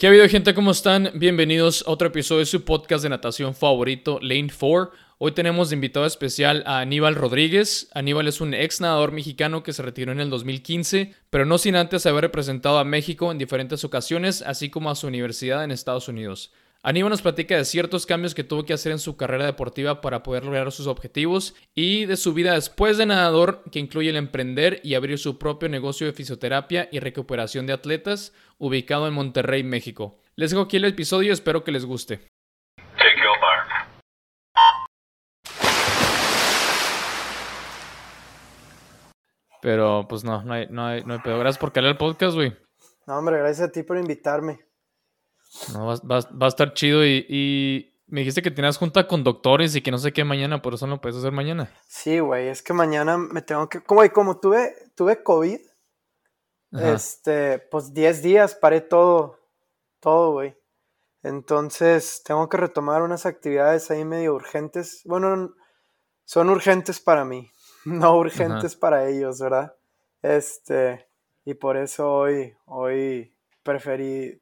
¿Qué ha habido gente? ¿Cómo están? Bienvenidos a otro episodio de su podcast de natación favorito, Lane 4. Hoy tenemos de invitado especial a Aníbal Rodríguez. Aníbal es un ex nadador mexicano que se retiró en el 2015, pero no sin antes haber representado a México en diferentes ocasiones, así como a su universidad en Estados Unidos. Aníbal nos platica de ciertos cambios que tuvo que hacer en su carrera deportiva para poder lograr sus objetivos y de su vida después de nadador, que incluye el emprender y abrir su propio negocio de fisioterapia y recuperación de atletas, ubicado en Monterrey, México. Les dejo aquí el episodio, espero que les guste. Pero pues no, no hay, no hay, no hay pedo. Gracias por caer el podcast, güey. No, hombre, gracias a ti por invitarme. No, va, va, va a estar chido y, y, me dijiste que tenías junta con doctores y que no sé qué mañana, por eso no lo puedes hacer mañana. Sí, güey, es que mañana me tengo que... Como, como tuve, tuve COVID, Ajá. este, pues 10 días paré todo, todo, güey. Entonces tengo que retomar unas actividades ahí medio urgentes. Bueno, son urgentes para mí, no urgentes Ajá. para ellos, ¿verdad? Este, y por eso hoy, hoy preferí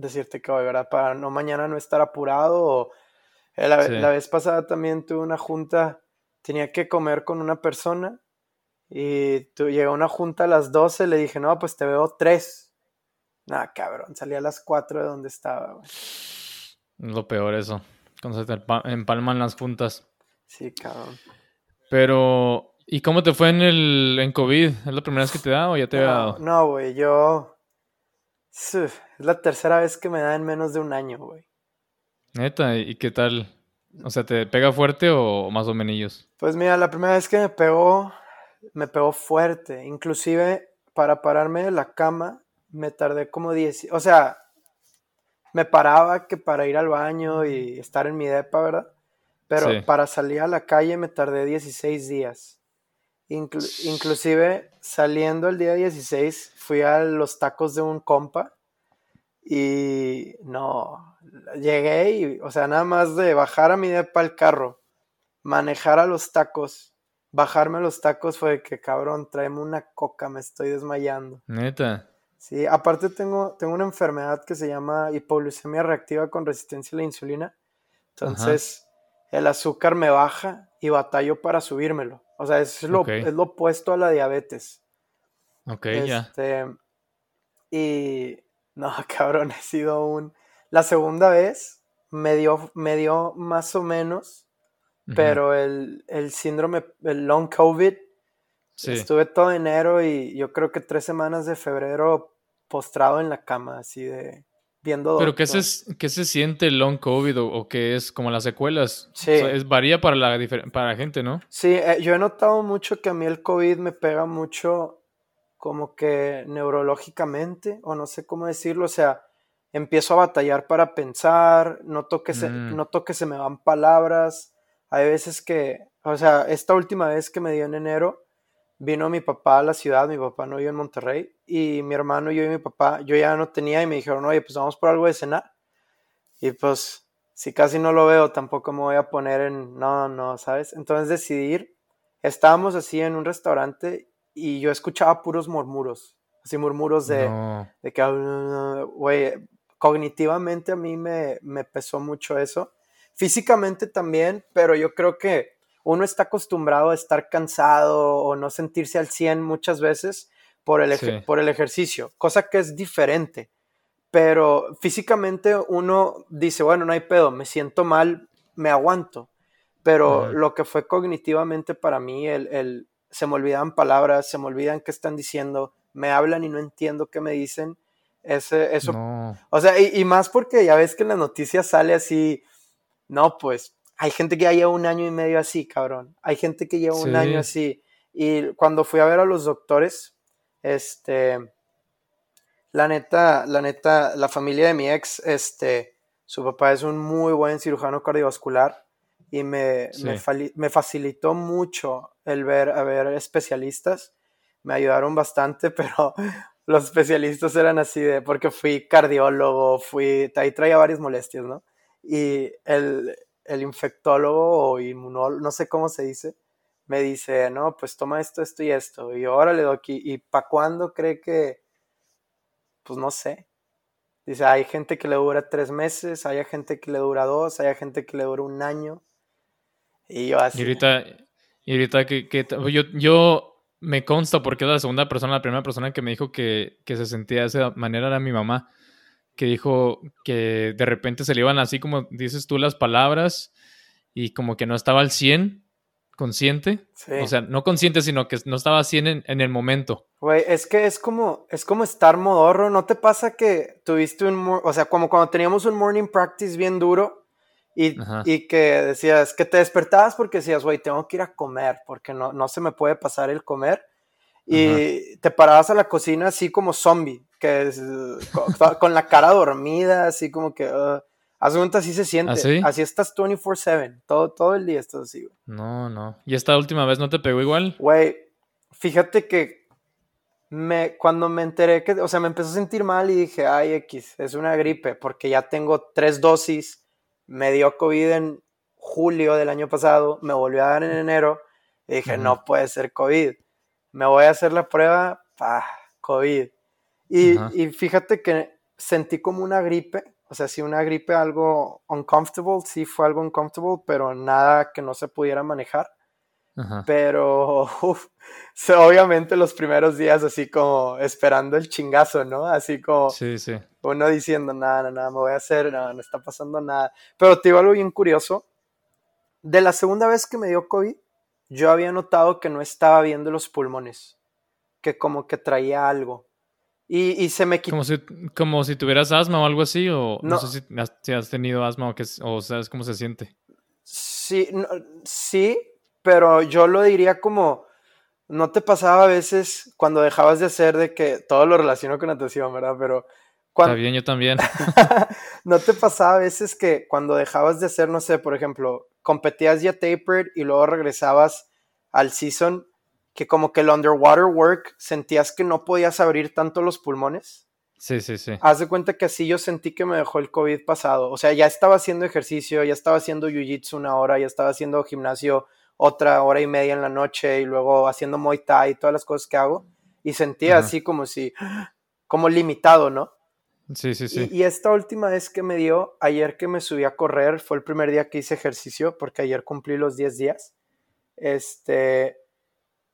decirte que ¿verdad? Para no mañana no estar apurado. O, eh, la, sí. la, vez pasada también tuve una junta, tenía que comer con una persona y tu, llegó una junta a las 12, le dije, no, pues te veo tres. Nah, cabrón, salí a las 4 de donde estaba, güey. Lo peor eso, cuando se te empalman las juntas. Sí, cabrón. Pero, ¿y cómo te fue en el en COVID? ¿Es la primera vez que te da o ya te no, había dado? No, güey, yo es la tercera vez que me da en menos de un año, güey. Neta, ¿y qué tal? O sea, ¿te pega fuerte o más o menos? Pues mira, la primera vez que me pegó, me pegó fuerte. Inclusive, para pararme de la cama, me tardé como 10... O sea, me paraba que para ir al baño y estar en mi depa, ¿verdad? Pero sí. para salir a la calle me tardé 16 días. Inclu inclusive saliendo el día 16 fui a los tacos de un compa y no, llegué y, o sea, nada más de bajar a mi depa el carro, manejar a los tacos, bajarme a los tacos fue que cabrón, tráeme una coca, me estoy desmayando. Neta. Sí, aparte tengo, tengo una enfermedad que se llama hipoglucemia reactiva con resistencia a la insulina. Entonces, Ajá. El azúcar me baja y batallo para subírmelo. O sea, es lo, okay. es lo opuesto a la diabetes. Ok, ya. Este, y no, cabrón, he sido un... La segunda vez me dio, me dio más o menos, uh -huh. pero el, el, síndrome, el long COVID, sí. estuve todo enero y yo creo que tres semanas de febrero postrado en la cama, así de viendo. ¿Pero qué se, qué se siente el long COVID o, o qué es como las secuelas? Sí. O sea, es, varía para la, para la gente, ¿no? Sí, eh, yo he notado mucho que a mí el COVID me pega mucho como que neurológicamente, o no sé cómo decirlo, o sea, empiezo a batallar para pensar, noto que, se, mm. noto que se me van palabras, hay veces que, o sea, esta última vez que me dio en enero, vino mi papá a la ciudad, mi papá no vive en Monterrey, y mi hermano, yo y mi papá, yo ya no tenía y me dijeron, oye, pues vamos por algo de cenar. Y pues, si casi no lo veo, tampoco me voy a poner en, no, no, ¿sabes? Entonces decidí ir, estábamos así en un restaurante y yo escuchaba puros murmuros, así murmuros de, no. de que, güey, cognitivamente a mí me, me pesó mucho eso, físicamente también, pero yo creo que uno está acostumbrado a estar cansado o no sentirse al 100 muchas veces por el, sí. por el ejercicio, cosa que es diferente. Pero físicamente uno dice, bueno, no hay pedo, me siento mal, me aguanto. Pero uh -huh. lo que fue cognitivamente para mí, el, el, se me olvidan palabras, se me olvidan qué están diciendo, me hablan y no entiendo qué me dicen. Ese, eso, no. o sea, y, y más porque ya ves que en las noticias sale así, no, pues hay gente que ya lleva un año y medio así, cabrón. Hay gente que lleva sí. un año así. Y cuando fui a ver a los doctores, este, la neta, la neta, la familia de mi ex, este, su papá es un muy buen cirujano cardiovascular y me, sí. me, me, facilitó mucho el ver a ver especialistas. Me ayudaron bastante, pero los especialistas eran así de, porque fui cardiólogo, fui, ahí traía varias molestias, ¿no? Y el, el infectólogo o inmunólogo, no sé cómo se dice, me dice, no, pues toma esto, esto y esto. Y ahora le doy aquí, ¿y para cuándo cree que? Pues no sé. Dice, hay gente que le dura tres meses, hay gente que le dura dos, hay gente que le dura un año. Y yo así. Y ahorita, y ahorita que, que yo, yo me consta porque es la segunda persona, la primera persona que me dijo que, que se sentía de esa manera era mi mamá, que dijo que de repente se le iban así como dices tú las palabras y como que no estaba al 100 consciente. O sea, no consciente, sino que no estaba así en, en el momento. Güey, es que es como, es como estar modorro. ¿No te pasa que tuviste un, o sea, como cuando teníamos un morning practice bien duro y, y que decías que te despertabas porque decías, güey, tengo que ir a comer porque no, no se me puede pasar el comer. Y te parabas a la cocina así como zombie, que es, con, la cara dormida, así como que... Uh, Haz así se siente. ¿Así? así estás 24-7. Todo, todo el día estás así, güey. No, no. ¿Y esta última vez no te pegó igual? Güey, fíjate que me, cuando me enteré que, o sea, me empezó a sentir mal y dije, ay, X, es una gripe, porque ya tengo tres dosis. Me dio COVID en julio del año pasado, me volvió a dar en enero. Y dije, no puede ser COVID. Me voy a hacer la prueba, pa, COVID. Y, y fíjate que sentí como una gripe o sea, sí una gripe algo uncomfortable, sí fue algo uncomfortable, pero nada que no se pudiera manejar. Pero, uf, obviamente los primeros días así como esperando el chingazo, ¿no? Así como sí, sí. uno diciendo, nada, nada, me voy a hacer, nada, no está pasando nada. Pero te digo algo bien curioso. De la segunda vez que me dio COVID, yo había notado que no estaba viendo los pulmones, que como que traía algo. Y, se me quitó. Como si, como si tuvieras asma o algo así, o no, sé si has, tenido asma o, que, o sabes cómo se siente. Sí, sí, pero yo lo diría como, ¿no te pasaba a veces cuando dejabas de hacer de que todo lo relaciono con natación, ¿verdad? Pero cuando... Está bien, yo también. ¿No te pasaba a veces que cuando dejabas de hacer, no sé, por ejemplo, competías ya tapered y luego regresabas al season que como que el underwater work sentías que no podías abrir tanto los pulmones. Sí, sí, sí. Haz de cuenta que así yo sentí que me dejó el COVID pasado. O sea, ya estaba haciendo ejercicio, ya estaba haciendo jiu-jitsu una hora, ya estaba haciendo gimnasio otra hora y media en la noche y luego haciendo Muay Thai y todas las cosas que hago. Y sentía así como si, como limitado, ¿no? Sí, sí, sí. Y, y, esta última vez que me dio, ayer que me subí a correr, fue el primer día que hice ejercicio, porque ayer cumplí los 10 días. Este,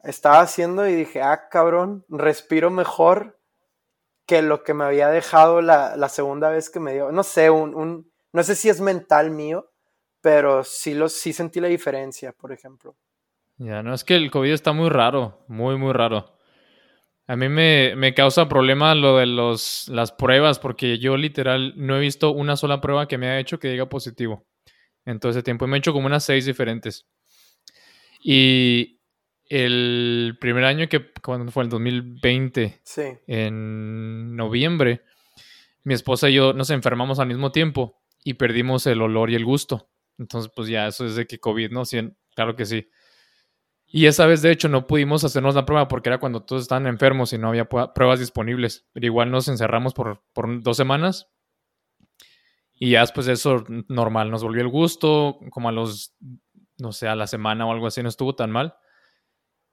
estaba haciendo y dije, ah, cabrón, respiro mejor que lo que me había dejado la, segunda vez que me dio. No sé, un, no sé si es mental mío, pero sí, lo, sí sentí la diferencia, por ejemplo. Ya, no, es que el COVID está muy raro, muy, muy raro. A mí me, me causa problema lo de los, las pruebas, porque yo literal no he visto una sola prueba que me haya hecho que diga positivo en todo ese tiempo. Me he hecho como unas seis diferentes. Y, el primer año que cuando fue el 2020, en noviembre, mi esposa y yo nos enfermamos al mismo tiempo y perdimos el olor y el gusto. Entonces, pues ya eso es de que COVID, ¿no? Sí, claro que sí. Y esa vez, de hecho, no pudimos hacernos la prueba porque era cuando todos estaban enfermos y no había pruebas disponibles. Pero igual nos encerramos por, dos semanas. Y ya después de eso, normal, nos volvió el gusto, como a los, no sé, a la semana o algo así, no estuvo tan mal.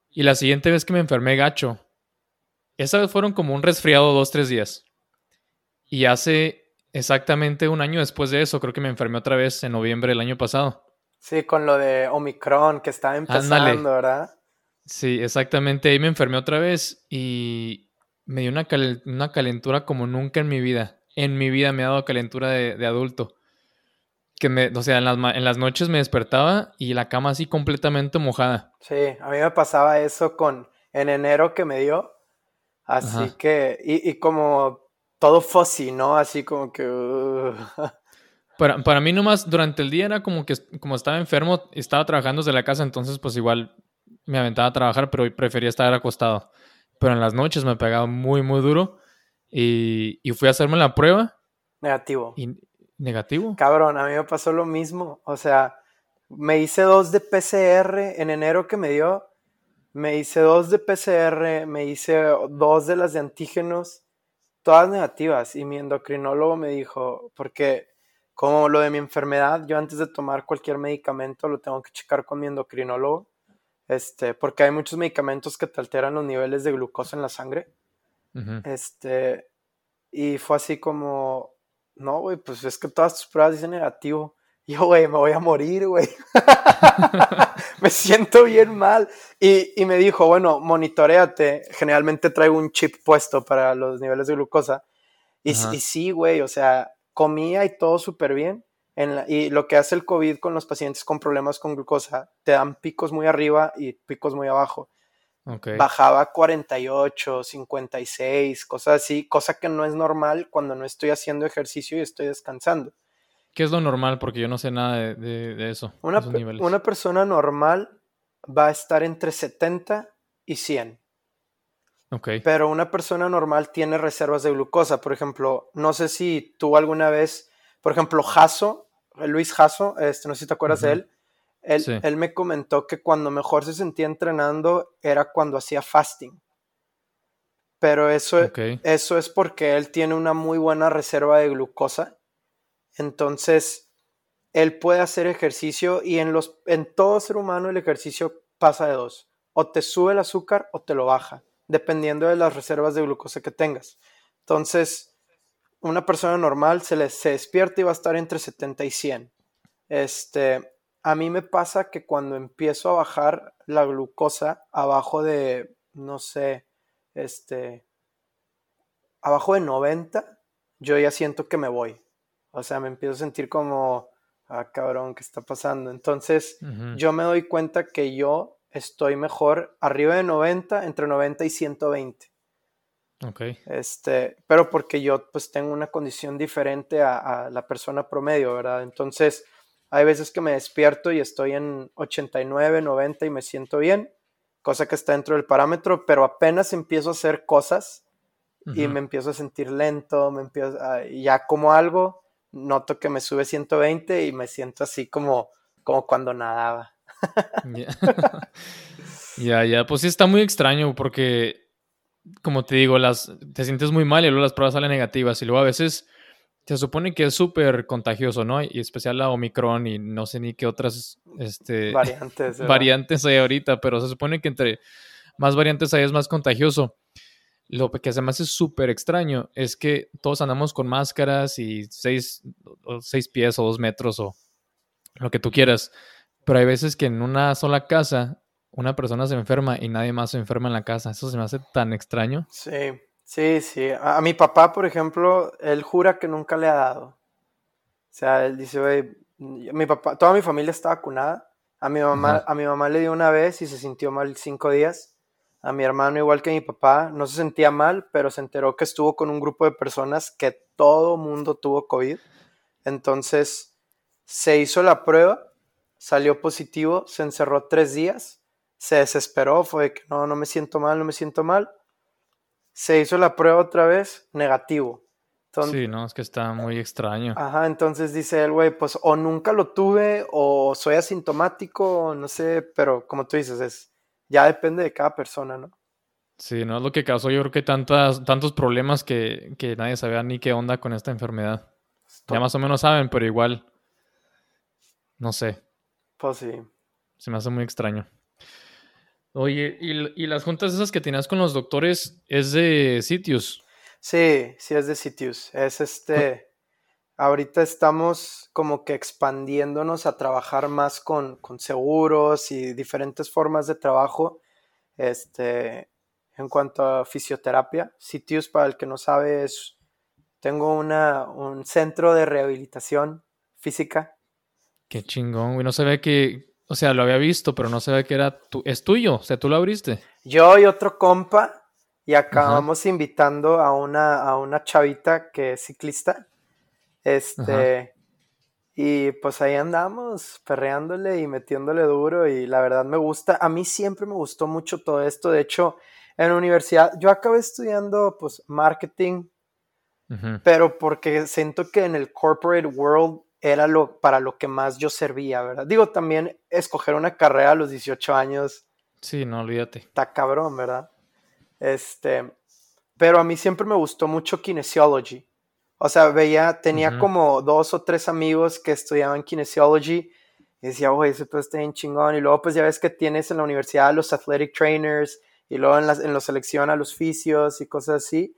Y la siguiente vez que me enfermé gacho, esa vez fueron como un resfriado dos, tres días. Y hace exactamente un año después de eso, creo que me enfermé otra vez en noviembre del año pasado. Sí, con lo de Omicron que estaba empezando, ¿verdad? Sí, exactamente. Ahí me enfermé otra vez y me dio una, una calentura como nunca en mi vida. En mi vida me ha dado calentura de, de adulto que me, o sea, en las, en las noches me despertaba y la cama así completamente mojada. Sí, a mí me pasaba eso con, en enero que me dio, así que, y, y, como todo fuzzy, ¿no? Así como que... Uh. Para, para mí nomás durante el día era como que como estaba enfermo, estaba trabajando desde la casa, entonces pues igual me aventaba a trabajar, pero prefería estar acostado. Pero en las noches me pegaba muy, muy duro y, y fui a hacerme la prueba. Negativo. Y, ¿Negativo? Cabrón, a mí me pasó lo mismo. O sea, me hice dos de PCR en enero que me dio. Me hice dos de PCR, me hice dos de las de antígenos, todas negativas. Y mi endocrinólogo me dijo, porque como lo de mi enfermedad, yo antes de tomar cualquier medicamento lo tengo que checar con mi endocrinólogo. Este, porque hay muchos medicamentos que te alteran los niveles de glucosa en la sangre. Este, y fue así como, no, güey, pues es que todas tus pruebas dicen negativo. yo, güey, me voy a morir, güey. me siento bien mal. Y, y, me dijo, bueno, monitoreate. Generalmente traigo un chip puesto para los niveles de glucosa. Y, y sí, güey, o sea, comía y todo súper bien. En y lo que hace el COVID con los pacientes con problemas con glucosa, te dan picos muy arriba y picos muy abajo. Okay. Bajaba 48, 56, cosas así, cosa que no es normal cuando no estoy haciendo ejercicio y estoy descansando. ¿Qué es lo normal? Porque yo no sé nada de, de, eso. Una, una, persona normal va a estar entre 70 y 100. Okay. Pero una persona normal tiene reservas de glucosa. Por ejemplo, no sé si tú alguna vez, por ejemplo, Jaso, Luis Jaso, este, no sé si te acuerdas de él, él, él, me comentó que cuando mejor se sentía entrenando era cuando hacía fasting. Pero eso, eso es porque él tiene una muy buena reserva de glucosa entonces, él puede hacer ejercicio y en, los, en todo ser humano el ejercicio pasa de dos. O te sube el azúcar o te lo baja, dependiendo de las reservas de glucosa que tengas. Entonces, una persona normal se, le, se despierta y va a estar entre 70 y 100. Este, a mí me pasa que cuando empiezo a bajar la glucosa abajo de, no sé, este, abajo de 90, yo ya siento que me voy. O sea, me empiezo a sentir como, ah, cabrón, ¿qué está pasando? Entonces, yo me doy cuenta que yo estoy mejor arriba de 90, entre 90 y 120. Ok. Este, pero porque yo pues tengo una condición diferente a, a, la persona promedio, ¿verdad? Entonces, hay veces que me despierto y estoy en 89, 90 y me siento bien, cosa que está dentro del parámetro, pero apenas empiezo a hacer cosas y me empiezo a sentir lento, me empiezo a, ya como algo, noto que me sube 120 y me siento así como, como cuando nadaba. Ya, ya, pues sí está muy extraño porque, como te digo, las, te sientes muy mal y luego las pruebas salen negativas y luego a veces se supone que es súper contagioso, ¿no? Y especial la Omicron y no sé ni qué otras este, variantes, variantes hay ahorita, pero se supone que entre más variantes hay es más contagioso. Lo que me hace súper extraño es que todos andamos con máscaras y seis, seis pies o dos metros o lo que tú quieras. Pero hay veces que en una sola casa una persona se enferma y nadie más se enferma en la casa. Eso se me hace tan extraño. Sí, sí, sí. A, mi papá, por ejemplo, él jura que nunca le ha dado. O sea, él dice, mi papá, toda mi familia está vacunada. A mi mamá, a mi mamá le dio una vez y se sintió mal cinco días a mi hermano, igual que mi papá, no se sentía mal, pero se enteró que estuvo con un grupo de personas que todo mundo tuvo COVID. Entonces se hizo la prueba, salió positivo, se encerró tres días, se desesperó, fue que no, no me siento mal, no me siento mal. Se hizo la prueba otra vez, negativo. sí, no, es que está muy extraño. Ajá, entonces dice el güey, pues o nunca lo tuve o soy asintomático, no sé, pero como tú dices, es ya depende de cada persona, ¿no? Sí, no es lo que causó yo creo que tantas, tantos problemas que, que nadie sabía ni qué onda con esta enfermedad. Ya más o menos saben, pero igual, no sé. Pues sí. Se me hace muy extraño. Oye, ¿y, y las juntas esas que tenías con los doctores es de sitios? Sí, sí es de sitios. Es este ahorita estamos como que expandiéndonos a trabajar más con, seguros y diferentes formas de trabajo. Este, en cuanto a fisioterapia, Sitius, para el que no sabe, es, tengo una, un centro de rehabilitación física. Qué chingón, güey. No se ve que, o sea, lo había visto, pero no se ve que era tu, es tuyo, o sea, tú lo abriste. Yo y otro compa, y acabamos invitando a una, a una chavita que es ciclista este, y pues ahí andamos, perreándole y metiéndole duro y la verdad me gusta, a mí siempre me gustó mucho todo esto, de hecho, en la universidad yo acabé estudiando pues marketing, pero porque siento que en el corporate world era lo para lo que más yo servía, ¿verdad? Digo, también escoger una carrera a los 18 años. Sí, no olvídate. Está cabrón, ¿verdad? Este, pero a mí siempre me gustó mucho kinesiology. O sea, veía, tenía como dos o tres amigos que estudiaban kinesiology y decía, güey, eso todo está bien chingón. Y luego, pues ya ves que tienes en la universidad los athletic trainers y luego en, la, en los selecciona los fisios y cosas así.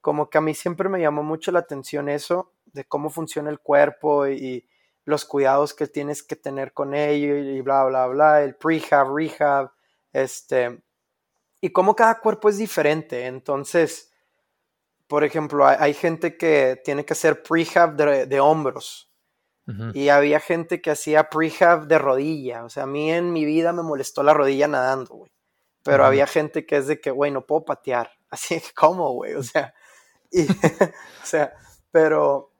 como que a mí siempre me llamó mucho la atención eso, de cómo funciona el cuerpo y, los cuidados que tienes que tener con ello y bla, bla, bla, el prehab, rehab, este, y cómo cada cuerpo es diferente. Entonces, por ejemplo, hay, gente que tiene que hacer prehab de, hombros. Y había gente que hacía prehab de rodilla. O sea, a mí en mi vida me molestó la rodilla nadando, güey. Pero había gente que es de que, güey, no puedo patear. Así que, ¿cómo, güey? O sea, y, o sea, pero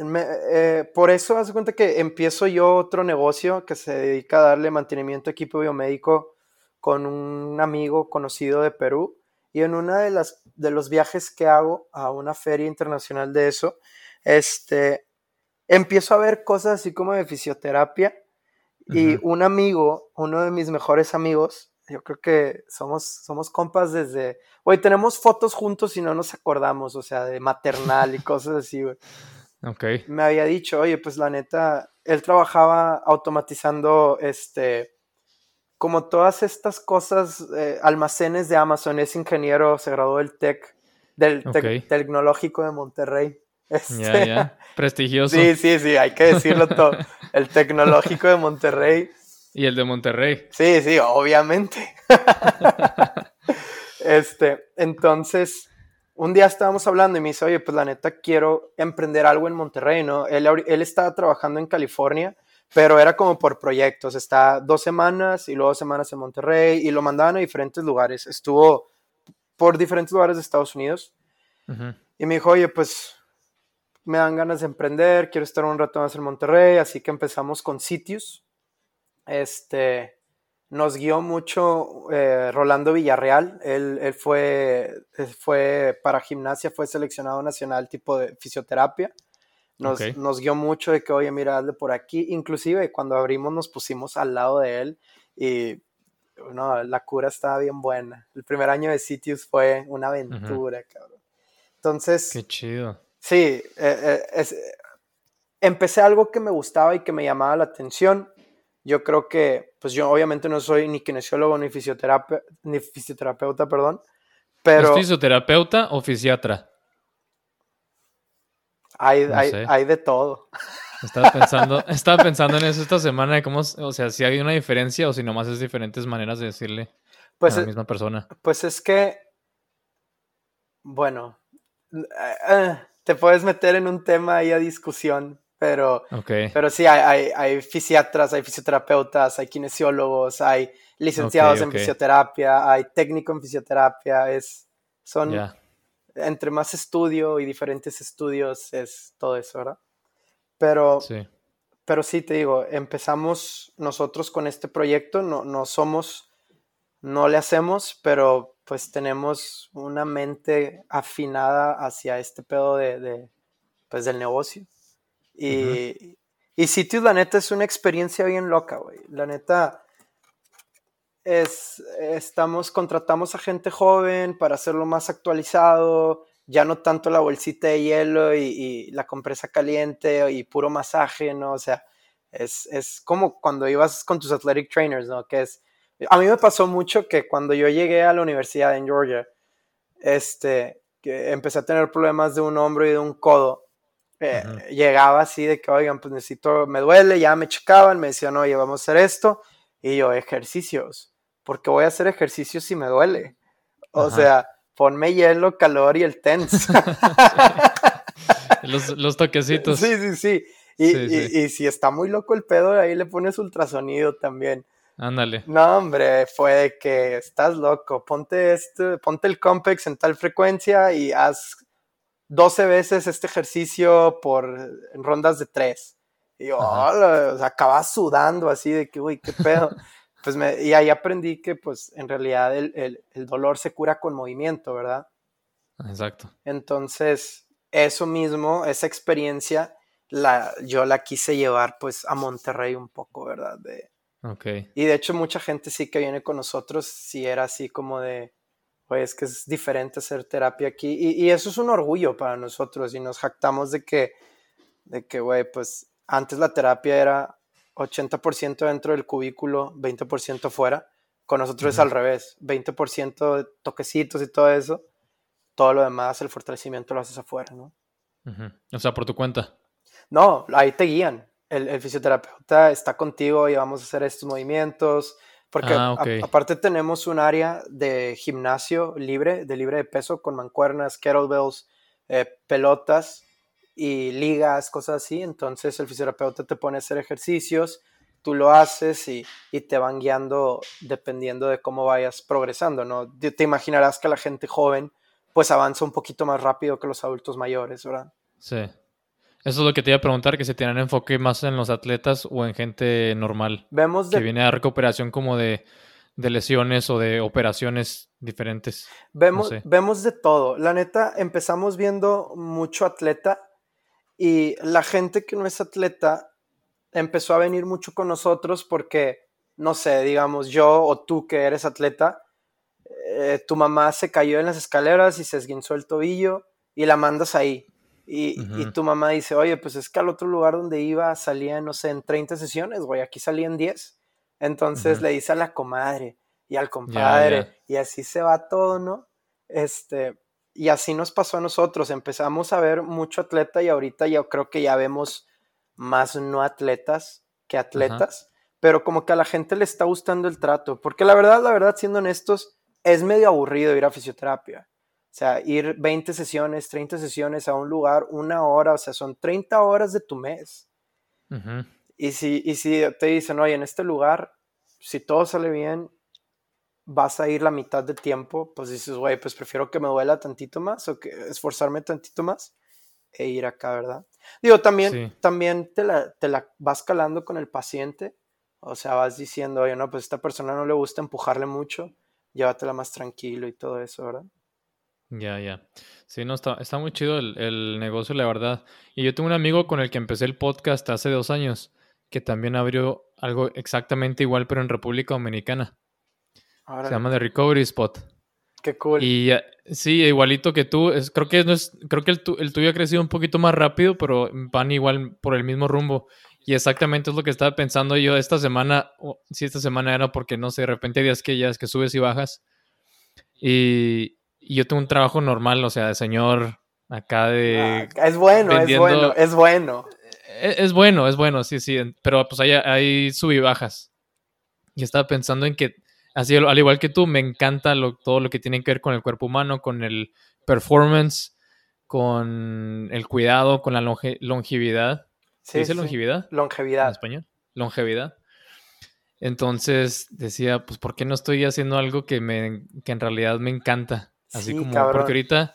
eh, por eso hace cuenta que empiezo yo otro negocio que se dedica a darle mantenimiento a equipo biomédico con un amigo conocido de Perú. Y en uno de, las, de los viajes que hago a una feria internacional de eso, este, empiezo a ver cosas así como de fisioterapia. Y un amigo, uno de mis mejores amigos, yo creo que somos, somos compas desde, güey, tenemos fotos juntos y no nos acordamos, o sea, de maternal y cosas así, güey. Me había dicho, oye, pues la neta, él trabajaba automatizando, este, como todas estas cosas, eh, almacenes de Amazon, es ingeniero, se graduó del TEC, del Tecnológico de Monterrey. Este, Prestigioso. Sí, sí, sí, hay que decirlo todo. El Tecnológico de Monterrey. Y el de Monterrey. Sí, sí, obviamente. este, entonces, un día estábamos hablando y me dice, oye, pues la neta quiero emprender algo en Monterrey, ¿no? Él, él estaba trabajando en California, pero era como por proyectos, está dos semanas y luego semanas en Monterrey y lo mandaban a diferentes lugares. Estuvo por diferentes lugares de Estados Unidos y me dijo, oye, pues me dan ganas de emprender, quiero estar un rato más en Monterrey, así que empezamos con sitios. Este, nos guió mucho eh, Rolando Villarreal. Él, fue, eh, fue para gimnasia, fue seleccionado nacional tipo de fisioterapia. Nos, nos guió mucho de que, oye, mira, hazle por aquí. Inclusive cuando abrimos nos pusimos al lado de él y no, la cura estaba bien buena. El primer año de Sitius fue una aventura, cabrón. Entonces... Qué chido. Sí, eh, empecé algo que me gustaba y que me llamaba la atención yo creo que, pues yo obviamente no soy ni kinesiólogo ni, fisioterapeuta, ni fisioterapeuta, perdón, pero... ¿Es fisioterapeuta o fisiatra? Hay, hay, de todo. Estaba pensando, estaba pensando en eso esta semana, de cómo, o sea, si hay una diferencia o si nomás es diferentes maneras de decirle pues a la misma persona. Pues es que, bueno, eh, eh, te puedes meter en un tema ahí a discusión, pero, pero sí, hay, hay, fisiatras, hay fisioterapeutas, hay kinesiólogos, hay licenciados en fisioterapia, hay técnico en fisioterapia, es, son, entre más estudio y diferentes estudios es todo eso, ¿verdad? Pero sí. pero sí, te digo, empezamos nosotros con este proyecto, no, no somos, no le hacemos, pero pues tenemos una mente afinada hacia este pedo de, de pues del negocio. Y, y Sitius, la neta, es una experiencia bien loca, güey. La neta, es, estamos, contratamos a gente joven para hacerlo más actualizado, ya no tanto la bolsita de hielo y, la compresa caliente y puro masaje, ¿no? O sea, es, es, como cuando ibas con tus athletic trainers, ¿no? Que es, a mí me pasó mucho que cuando yo llegué a la universidad en Georgia, este, que empecé a tener problemas de un hombro y de un codo, eh, llegaba así de que, oigan, pues necesito, me duele, ya me checaban, me decían, oye, vamos a hacer esto. Y yo, ejercicios. porque voy a hacer ejercicios si me duele? O sea, ponme hielo, calor y el TENS. los, toquecitos. Sí, sí, sí. Y, si está muy loco el pedo, ahí le pones ultrasonido también. Ándale. No, hombre, fue de que estás loco. Ponte este, ponte el Compex en tal frecuencia y haz 12 veces este ejercicio por rondas de 3. Y yo, o sea, acababa sudando así de que, uy, qué pedo. pues me, y ahí aprendí que, pues, en realidad el, dolor se cura con movimiento, ¿verdad? Exacto. Entonces, eso mismo, esa experiencia, la, yo la quise llevar, pues, a Monterrey un poco, ¿verdad? De, okay. Y de hecho, mucha gente sí que viene con nosotros, sí era así como de, pues que es diferente hacer terapia aquí. Y, eso es un orgullo para nosotros y nos jactamos de que, de que, güey, pues antes la terapia era 80% dentro del cubículo, 20% fuera. Con nosotros es al revés, 20% de toquecitos y todo eso. todo lo demás, el fortalecimiento lo haces afuera, ¿no? O sea, por tu cuenta. No, ahí te guían. El, fisioterapeuta está contigo y vamos a hacer estos movimientos. Porque ah, aparte tenemos un área de gimnasio libre, de libre de peso, con mancuernas, kettlebells, eh, pelotas y ligas, cosas así. Entonces el fisioterapeuta te pone a hacer ejercicios, tú lo haces y, y te van guiando dependiendo de cómo vayas progresando, ¿no? Te imaginarás que la gente joven pues avanza un poquito más rápido que los adultos mayores, ¿verdad? Sí. Eso es lo que te iba a preguntar, que se tienen enfoque más en los atletas o en gente normal. Vemos de... Que viene a recuperación como de, lesiones o de operaciones diferentes. Vemos, vemos de todo. La neta, empezamos viendo mucho atleta y la gente que no es atleta empezó a venir mucho con nosotros porque, no sé, digamos, yo o tú que eres atleta, eh, tu mamá se cayó en las escaleras y se esguinzó el tobillo y la mandas ahí. Y, tu mamá dice, oye, pues es que al otro lugar donde iba salía, no sé, en 30 sesiones, güey, aquí salían 10. Entonces le dice a la comadre y al compadre, y así se va todo, ¿no? Este, y así nos pasó a nosotros, empezamos a ver mucho atleta y ahorita yo creo que ya vemos más no atletas que atletas, pero como que a la gente le está gustando el trato, porque la verdad, la verdad, siendo honestos, es medio aburrido ir a fisioterapia. O sea, ir 20 sesiones, 30 sesiones a un lugar, una hora, o sea, son 30 horas de tu mes. y, si, y si te dicen, oye, en este lugar, si todo sale bien, vas a ir la mitad de tiempo, pues dices, güey, pues prefiero que me duela tantito más o que esforzarme tantito más e ir acá, ¿verdad? Digo, también, también te, la, te la vas calando con el paciente, o sea, vas diciendo, oye, no, pues a esta persona no le gusta empujarle mucho, llévatela más tranquilo y todo eso, ¿verdad? Ya, ya. Sí, no, está, está muy chido el, negocio, la verdad. Y yo tengo un amigo con el que empecé el podcast hace dos años, que también abrió algo exactamente igual, pero en República Dominicana. Se llama The Recovery Spot. Qué cool. Y sí, igualito que tú. Es, creo que, no es, creo que el, el, tuyo ha crecido un poquito más rápido, pero van igual por el mismo rumbo. Y exactamente es lo que estaba pensando yo esta semana. si esta semana era porque, no sé, de repente hay días que ya es que subes y bajas. Y, y yo tengo un trabajo normal, o sea, de señor acá de... Ah, es bueno, es bueno, es bueno. E, es, bueno, es bueno, sí, sí, pero pues hay, hay sub y bajas. Y estaba pensando en que, así al igual que tú, me encanta todo lo que tiene que ver con el cuerpo humano, con el performance, con el cuidado, con la longevidad. ¿Se dice longevidad? Longevidad. En español. Longevidad. Entonces decía, pues, ¿por qué no estoy haciendo algo que, me, que en realidad me encanta? Así como, porque ahorita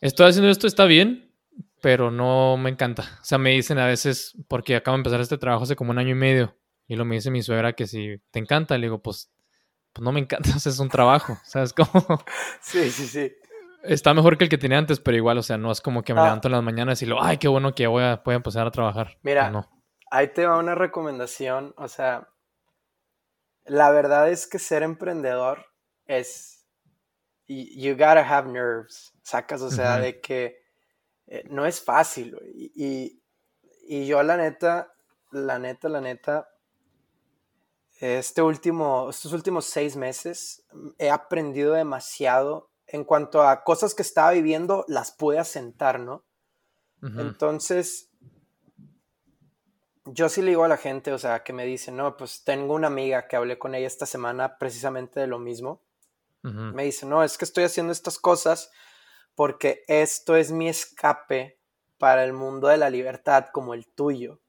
estoy haciendo esto, está bien, pero no me encanta. O sea, me dicen a veces, porque acabo de empezar este trabajo hace como un año y medio, y lo me dice mi suegra que si te encanta, le digo, pues, pues no me encanta, o sea, es un trabajo, ¿sabes cómo? Sí, sí, sí. Está mejor que el que tenía antes, pero igual, o sea, no es como que me ah. levanto en las mañanas y lo, ay, qué bueno que voy a, voy a empezar a trabajar. Mira, no. ahí te va una recomendación, o sea, la verdad es que ser emprendedor es you gotta have nerves, sacas, o sea, de que eh, no es fácil, y, y, yo la neta, la neta, la neta, este último, estos últimos seis meses he aprendido demasiado en cuanto a cosas que estaba viviendo, las pude asentar, ¿no? Entonces, yo sí le digo a la gente, o sea, que me dice, no, pues tengo una amiga que hablé con ella esta semana precisamente de lo mismo. Me dice, no, es que estoy haciendo estas cosas porque esto es mi escape para el mundo de la libertad como el tuyo.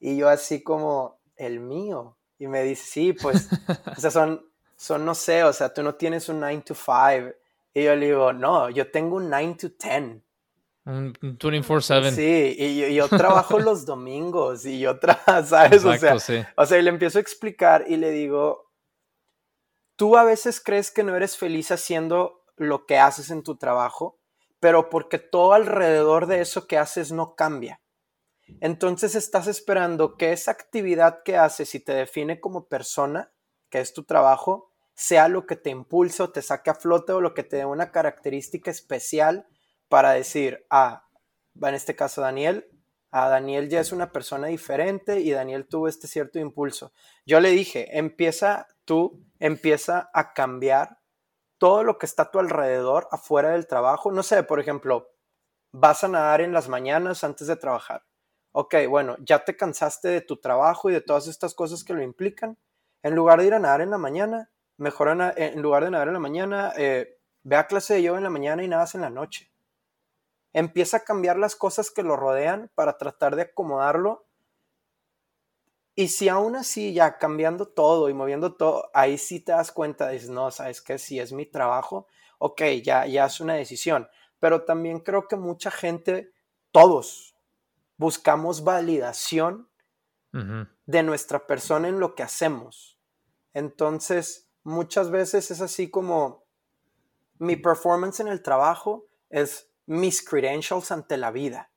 Y yo así como, el mío. Y me dice, sí, pues, o sea, son, son, no sé, o sea, tú no tienes un 9 to 5. Y yo le digo, no, yo tengo un 9 to 10. Un 24-7. Sí, y yo, trabajo los domingos y yo ¿sabes? o sea, o sea, y le empiezo a explicar y le digo, tú a veces crees que no eres feliz haciendo lo que haces en tu trabajo, pero porque todo alrededor de eso que haces no cambia. Entonces estás esperando que esa actividad que haces y te define como persona, que es tu trabajo, sea lo que te impulse o te saque a flote o lo que te dé una característica especial para decir, ah, en este caso Daniel, a Daniel ya es una persona diferente y Daniel tuvo este cierto impulso. Yo le dije, empieza tú, empieza a cambiar todo lo que está a tu alrededor, afuera del trabajo. No sé, por ejemplo, vas a nadar en las mañanas antes de trabajar. Ok, bueno, ya te cansaste de tu trabajo y de todas estas cosas que lo implican. En lugar de ir a nadar en la mañana, mejor en, lugar de nadar en la mañana, eh, ve a clase de yoga en la mañana y nadas en la noche. Empieza a cambiar las cosas que lo rodean para tratar de acomodarlo. Y si aún así ya cambiando todo y moviendo todo, ahí sí te das cuenta, dices, no, sabes que si es mi trabajo, ok, ya, ya es una decisión. Pero también creo que mucha gente, todos, buscamos validación de nuestra persona en lo que hacemos. Entonces, muchas veces es así como mi performance en el trabajo es mis credentials ante la vida.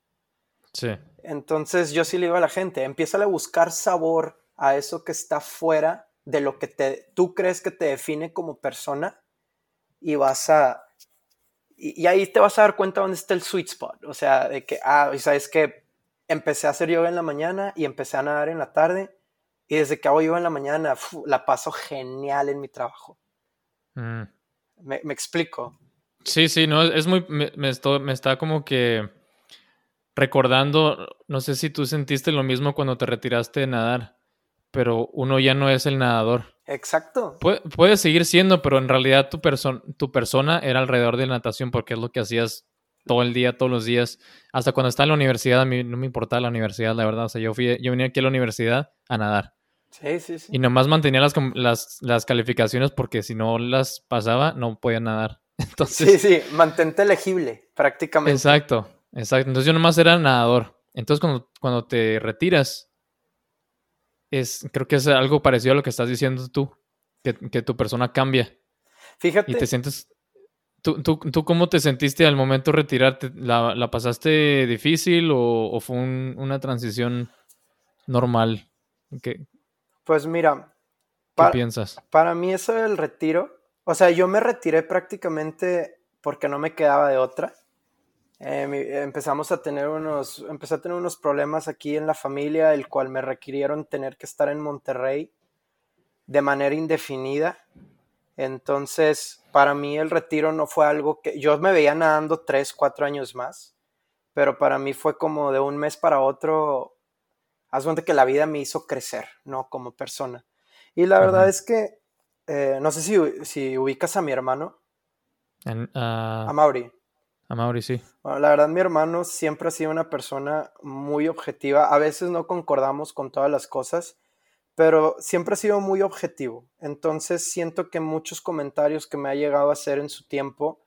Sí. Entonces, yo sí le digo a la gente, empieza a buscar sabor a eso que está fuera de lo que te, tú crees que te define como persona y vas a... Y, ahí te vas a dar cuenta dónde está el sweet spot. O sea, de que, ah, sabes que empecé a hacer yoga en la mañana y empecé a nadar en la tarde y desde que hago yoga en la mañana, la paso genial en mi trabajo. Mm. Me, explico. Sí, sí, no, es muy, me, me, me, está como que recordando, no sé si tú sentiste lo mismo cuando te retiraste de nadar, pero uno ya no es el nadador. Exacto. puede seguir siendo, pero en realidad tu, tu persona era alrededor de la natación porque es lo que hacías todo el día, todos los días. Hasta cuando estaba en la universidad, a mí no me importaba la universidad, la verdad. O sea, yo, fui, yo venía aquí a la universidad a nadar. Sí, sí, sí. Y nomás mantenía las, las, las calificaciones porque si no las pasaba, no podía nadar. Entonces, sí, sí, mantente elegible, prácticamente. Exacto, exacto. Entonces yo nomás era nadador. Entonces cuando, cuando te retiras, es, creo que es algo parecido a lo que estás diciendo tú, que, que tu persona cambia. Fíjate. Y te sientes... ¿Tú, tú, tú cómo te sentiste al momento de retirarte? ¿La, la pasaste difícil o, o fue una transición normal? ¿Qué, pues mira, ¿qué piensas? Para mí eso del retiro, o sea, yo me retiré prácticamente porque no me quedaba de otra. Eh, empezamos a tener unos, empecé a tener unos problemas aquí en la familia, el cual me requirieron tener que estar en Monterrey de manera indefinida. Entonces, para mí el retiro no fue algo que yo me veía nadando tres, cuatro años más, pero para mí fue como de un mes para otro haz cuenta que la vida me hizo crecer, ¿no? Como persona. Y la verdad es que, eh, no sé si, si, ubicas a mi hermano. Ah, a Mauri. A Mauri, sí. Bueno, la verdad, mi hermano siempre ha sido una persona muy objetiva. A veces no concordamos con todas las cosas, pero siempre ha sido muy objetivo. Entonces siento que muchos comentarios que me ha llegado a hacer en su tiempo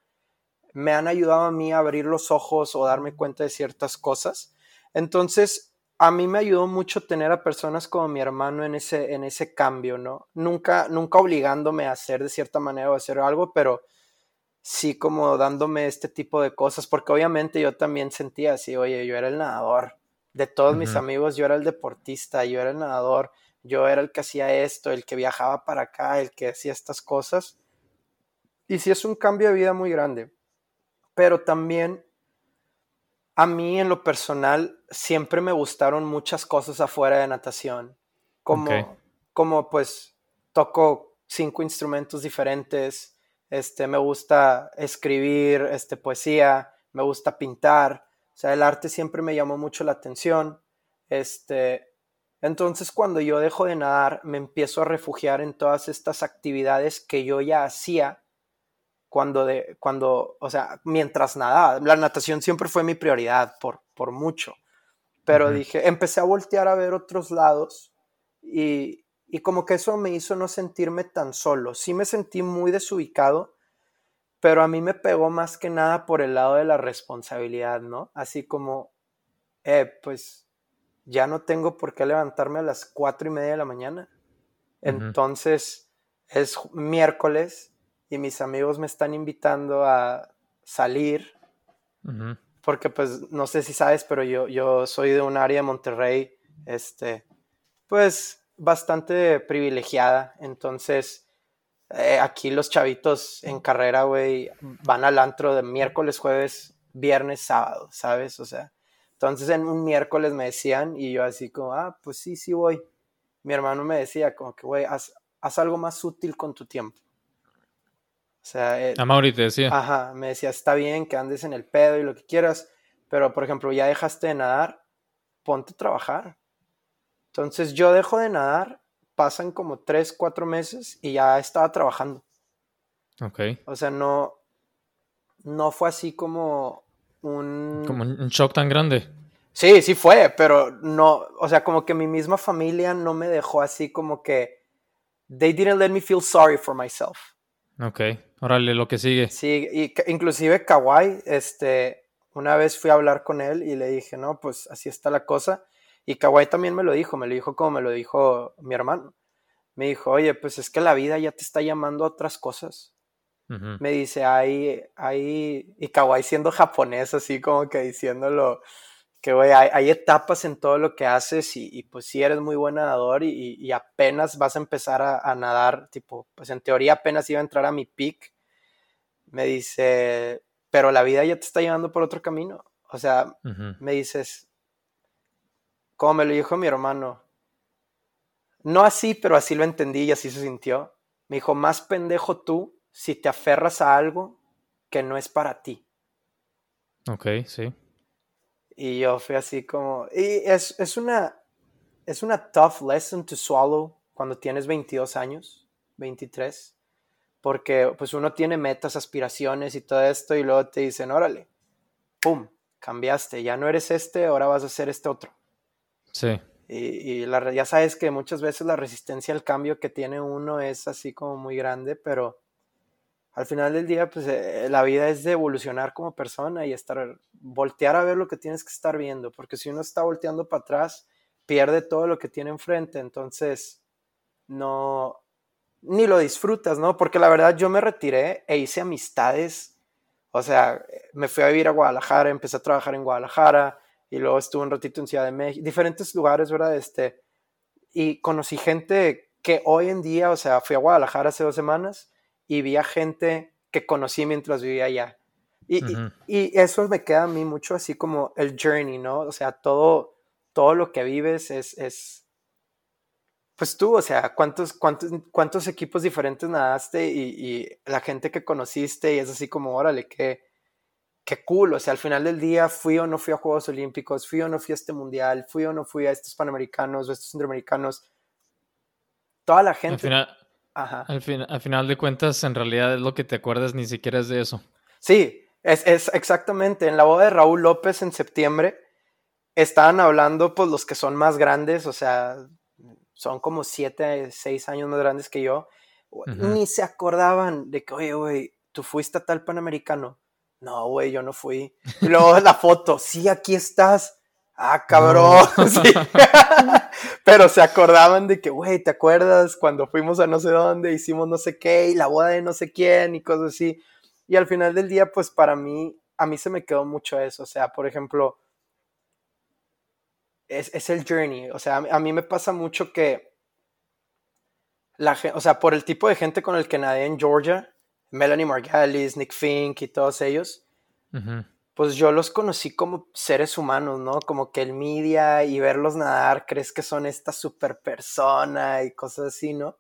me han ayudado a mí a abrir los ojos o darme cuenta de ciertas cosas. Entonces, a mí me ayudó mucho tener a personas como mi hermano en ese, en ese cambio, ¿no? Nunca, nunca obligándome a hacer de cierta manera o hacer algo, pero sí como dándome este tipo de cosas, porque obviamente yo también sentía así, oye, yo era el nadador, de todos mis amigos yo era el deportista, yo era el nadador, yo era el que hacía esto, el que viajaba para acá, el que hacía estas cosas. Y sí es un cambio de vida muy grande, pero también a mí en lo personal siempre me gustaron muchas cosas afuera de natación. Como, como pues toco cinco instrumentos diferentes. Este, me gusta escribir este, poesía, me gusta pintar. O sea, el arte siempre me llamó mucho la atención. Este, entonces, cuando yo dejo de nadar, me empiezo a refugiar en todas estas actividades que yo ya hacía cuando, de, cuando, o sea, mientras nadaba. La natación siempre fue mi prioridad por, por mucho. Pero dije, empecé a voltear a ver otros lados y, y como que eso me hizo no sentirme tan solo. Sí me sentí muy desubicado, pero a mí me pegó más que nada por el lado de la responsabilidad, ¿no? Así como, eh, pues ya no tengo por qué levantarme a las cuatro y media de la mañana. Entonces es miércoles y mis amigos me están invitando a salir. Porque pues no sé si sabes, pero yo, yo soy de un área de Monterrey, este, pues bastante privilegiada. Entonces, eh, aquí los chavitos en carrera, güey, van al antro de miércoles, jueves, viernes, sábado, ¿sabes? O sea, entonces en un miércoles me decían y yo así como, ah, pues sí, sí voy. Mi hermano me decía como que, güey, haz, haz algo más útil con tu tiempo O sea, eh, a Mauri te decía. Ajá, me decía, está bien que andes en el pedo y lo que quieras, pero por ejemplo, ya dejaste de nadar, ponte a trabajar. Entonces yo dejo de nadar, pasan como tres, cuatro meses y ya estaba trabajando. Ok. O sea, no, no fue así como un... Como un shock tan grande. Sí, sí fue, pero no, o sea, como que mi misma familia no me dejó así como que... They didn't let me feel sorry for myself. Ok, órale, lo que sigue. Sí, y inclusive Kawhi, este, una vez fui a hablar con él y le dije, no, pues así está la cosa. Y Kawhi también me lo dijo, me lo dijo como me lo dijo mi hermano. Me dijo, oye, pues es que la vida ya te está llamando a otras cosas. Me dice, hay, hay, y Kawhi siendo japonés, así como que diciéndolo, que güey, hay, etapas en todo lo que haces y, pues si eres muy buen nadador y, apenas vas a empezar a, nadar, tipo, pues en teoría apenas iba a entrar a mi peak, me dice, pero la vida ya te está llevando por otro camino. O sea, me dices, como me lo dijo mi hermano, no así, pero así lo entendí y así se sintió. Me dijo, más pendejo tú si te aferras a algo que no es para ti. Ok, sí. Y yo fui así como... Y es, es, una, es una tough lesson to swallow cuando tienes 22 años, 23, porque pues uno tiene metas, aspiraciones y todo esto y luego te dicen, órale, ¡pum! Cambiaste, ya no eres este, ahora vas a ser este otro. Sí. Y, la, ya sabes que muchas veces la resistencia al cambio que tiene uno es así como muy grande, pero al final del día, pues eh, la vida es de evolucionar como persona y estar, voltear a ver lo que tienes que estar viendo, porque si uno está volteando para atrás, pierde todo lo que tiene enfrente, entonces no, ni lo disfrutas, ¿no? Porque la verdad yo me retiré e hice amistades, o sea, me fui a vivir a Guadalajara, empecé a trabajar en Guadalajara y luego estuve un ratito en Ciudad de México, diferentes lugares, ¿verdad? Este, y conocí gente que hoy en día, o sea, fui a Guadalajara hace dos semanas y vi a gente que conocí mientras vivía allá. Y, y, eso me queda a mí mucho así como el journey, ¿no? O sea, todo, todo lo que vives es, es, pues tú, o sea, cuántos, cuántos, cuántos equipos diferentes nadaste y, y la gente que conociste y es así como, órale, qué, qué cool, o sea, al final del día fui o no fui a Juegos Olímpicos, fui o no fui a este mundial, fui o no fui a estos panamericanos o estos centroamericanos. Toda la gente. Al, fin, al final de cuentas, en realidad es lo que te acuerdas, ni siquiera es de eso. Sí, es, es exactamente. En la boda de Raúl López en septiembre, estaban hablando, pues, los que son más grandes, o sea, son como siete, seis años más grandes que yo, ni se acordaban de que, oye, güey, tú fuiste a tal Panamericano. No, güey, yo no fui. Y luego la foto, sí, aquí estás. Ah, cabrón. Pero se acordaban de que, güey, ¿te acuerdas cuando fuimos a no sé dónde, hicimos no sé qué, y la boda de no sé quién, y cosas así? Y al final del día, pues para mí, a mí se me quedó mucho eso. O sea, por ejemplo, es, es el journey. O sea, a mí me pasa mucho que, la, o sea, por el tipo de gente con el que nadé en Georgia, Melanie Margalis, Nick Fink y todos ellos, pues yo los conocí como seres humanos, ¿no? Como que el media y verlos nadar, crees que son esta super persona y cosas así, ¿no?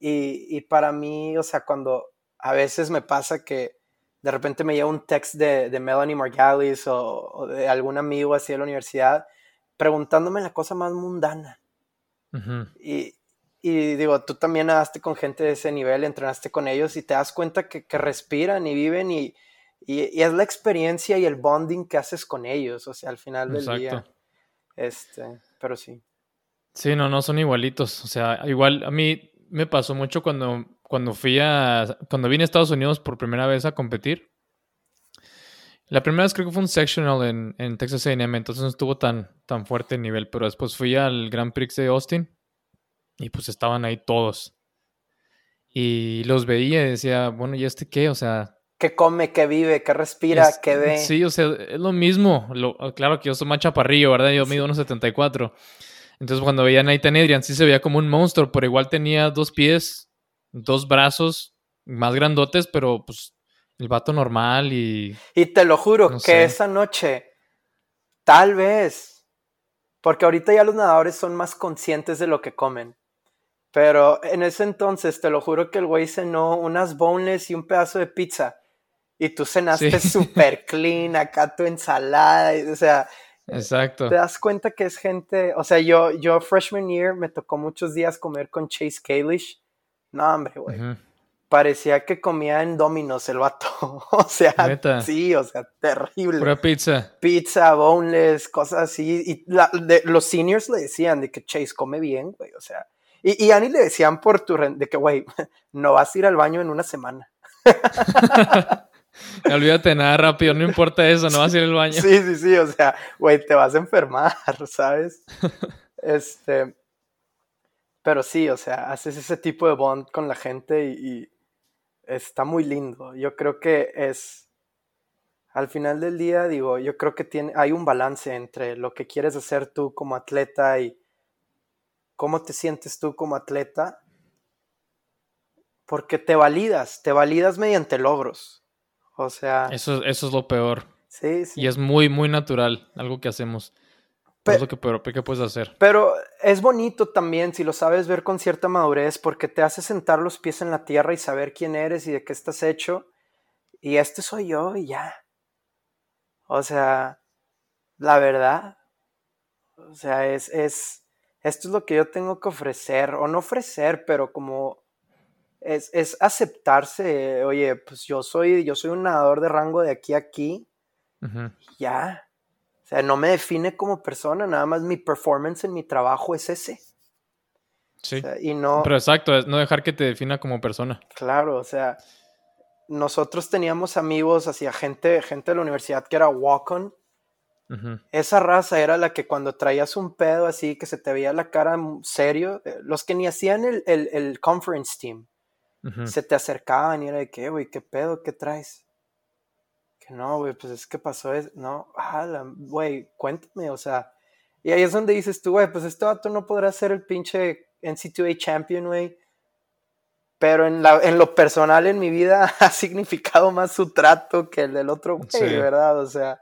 Y, para mí, o sea, cuando a veces me pasa que de repente me llega un text de, Melanie Margalis o, de algún amigo así de la universidad preguntándome la cosa más mundana. y, y, digo, tú también nadaste con gente de ese nivel, entrenaste con ellos y te das cuenta que, que respiran y viven y, y, es la experiencia y el bonding que haces con ellos, o sea, al final del día. Este, pero sí. Sí, no, no son igualitos. O sea, igual a mí me pasó mucho cuando, cuando fui a. Cuando vine a Estados Unidos por primera vez a competir. La primera vez creo que fue un sectional en, en Texas AM, entonces no estuvo tan, tan fuerte el nivel, pero después fui al Grand Prix de Austin y pues estaban ahí todos. Y los veía y decía, bueno, ¿y este qué? O sea, que come, que vive, que respira, que ve. Sí, o sea, es lo mismo. claro que yo soy más chaparrillo, ¿verdad? Yo mido unos 74. Entonces cuando veía a Nathan Adrian sí se veía como un monstruo, pero igual tenía dos pies, dos brazos más grandotes, pero pues el vato normal y... Y te lo juro que esa noche, tal vez, porque ahorita ya los nadadores son más conscientes de lo que comen. Pero en ese entonces, te lo juro que el güey cenó unas boneless y un pedazo de pizza. Y tú cenaste súper clean, acá tu ensalada, o sea, Exacto. Te das cuenta que es gente, o sea, yo, yo freshman year me tocó muchos días comer con Chase Kalish. No, hombre, güey. Parecía que comía en Domino's el vato. o sea, sí, o sea, terrible. Pura pizza. Pizza, boneless, cosas así. Y los seniors le decían de que Chase come bien, güey, o sea. Y, y Annie le decían por tu de que, güey, no vas a ir al baño en una semana. Olvídate nada rápido, no importa eso, no vas a ir al baño. Sí, sí, sí, o sea, güey, te vas a enfermar, ¿sabes? Este, pero sí, o sea, haces ese tipo de bond con la gente y, está muy lindo. Yo creo que es, al final del día, digo, yo creo que tiene, hay un balance entre lo que quieres hacer tú como atleta y cómo te sientes tú como atleta, porque te validas, te validas mediante logros. O sea. Eso, eso es lo peor. Sí, sí. Y es muy, muy natural, algo que hacemos. es lo que peor, ¿qué puedes hacer? Pero es bonito también si lo sabes ver con cierta madurez, porque te hace sentar los pies en la tierra y saber quién eres y de qué estás hecho. Y este soy yo y ya. O sea, la verdad. O sea, es, es, esto es lo que yo tengo que ofrecer, o no ofrecer, pero como es, aceptarse, oye, pues yo soy, yo soy un nadador de rango de aquí a aquí, ya. O sea, no me define como persona, nada más mi performance en mi trabajo es ese. Sí. y no. Pero exacto, es no dejar que te defina como persona. Claro, o sea, nosotros teníamos amigos, hacía gente, gente de la universidad que era walk-on. Esa raza era la que cuando traías un pedo así, que se te veía la cara serio, eh, los que ni hacían el, el conference team se te acercaban y era de que, güey, ¿qué pedo? ¿Qué traes? Que no, güey, pues es que pasó eso. No, güey, cuéntame, o sea. Y ahí es donde dices tú, güey, pues este vato no podrá ser el pinche NC2A champion, güey. Pero en, la, en lo personal en mi vida ha significado más su trato que el del otro güey, ¿verdad? O sea,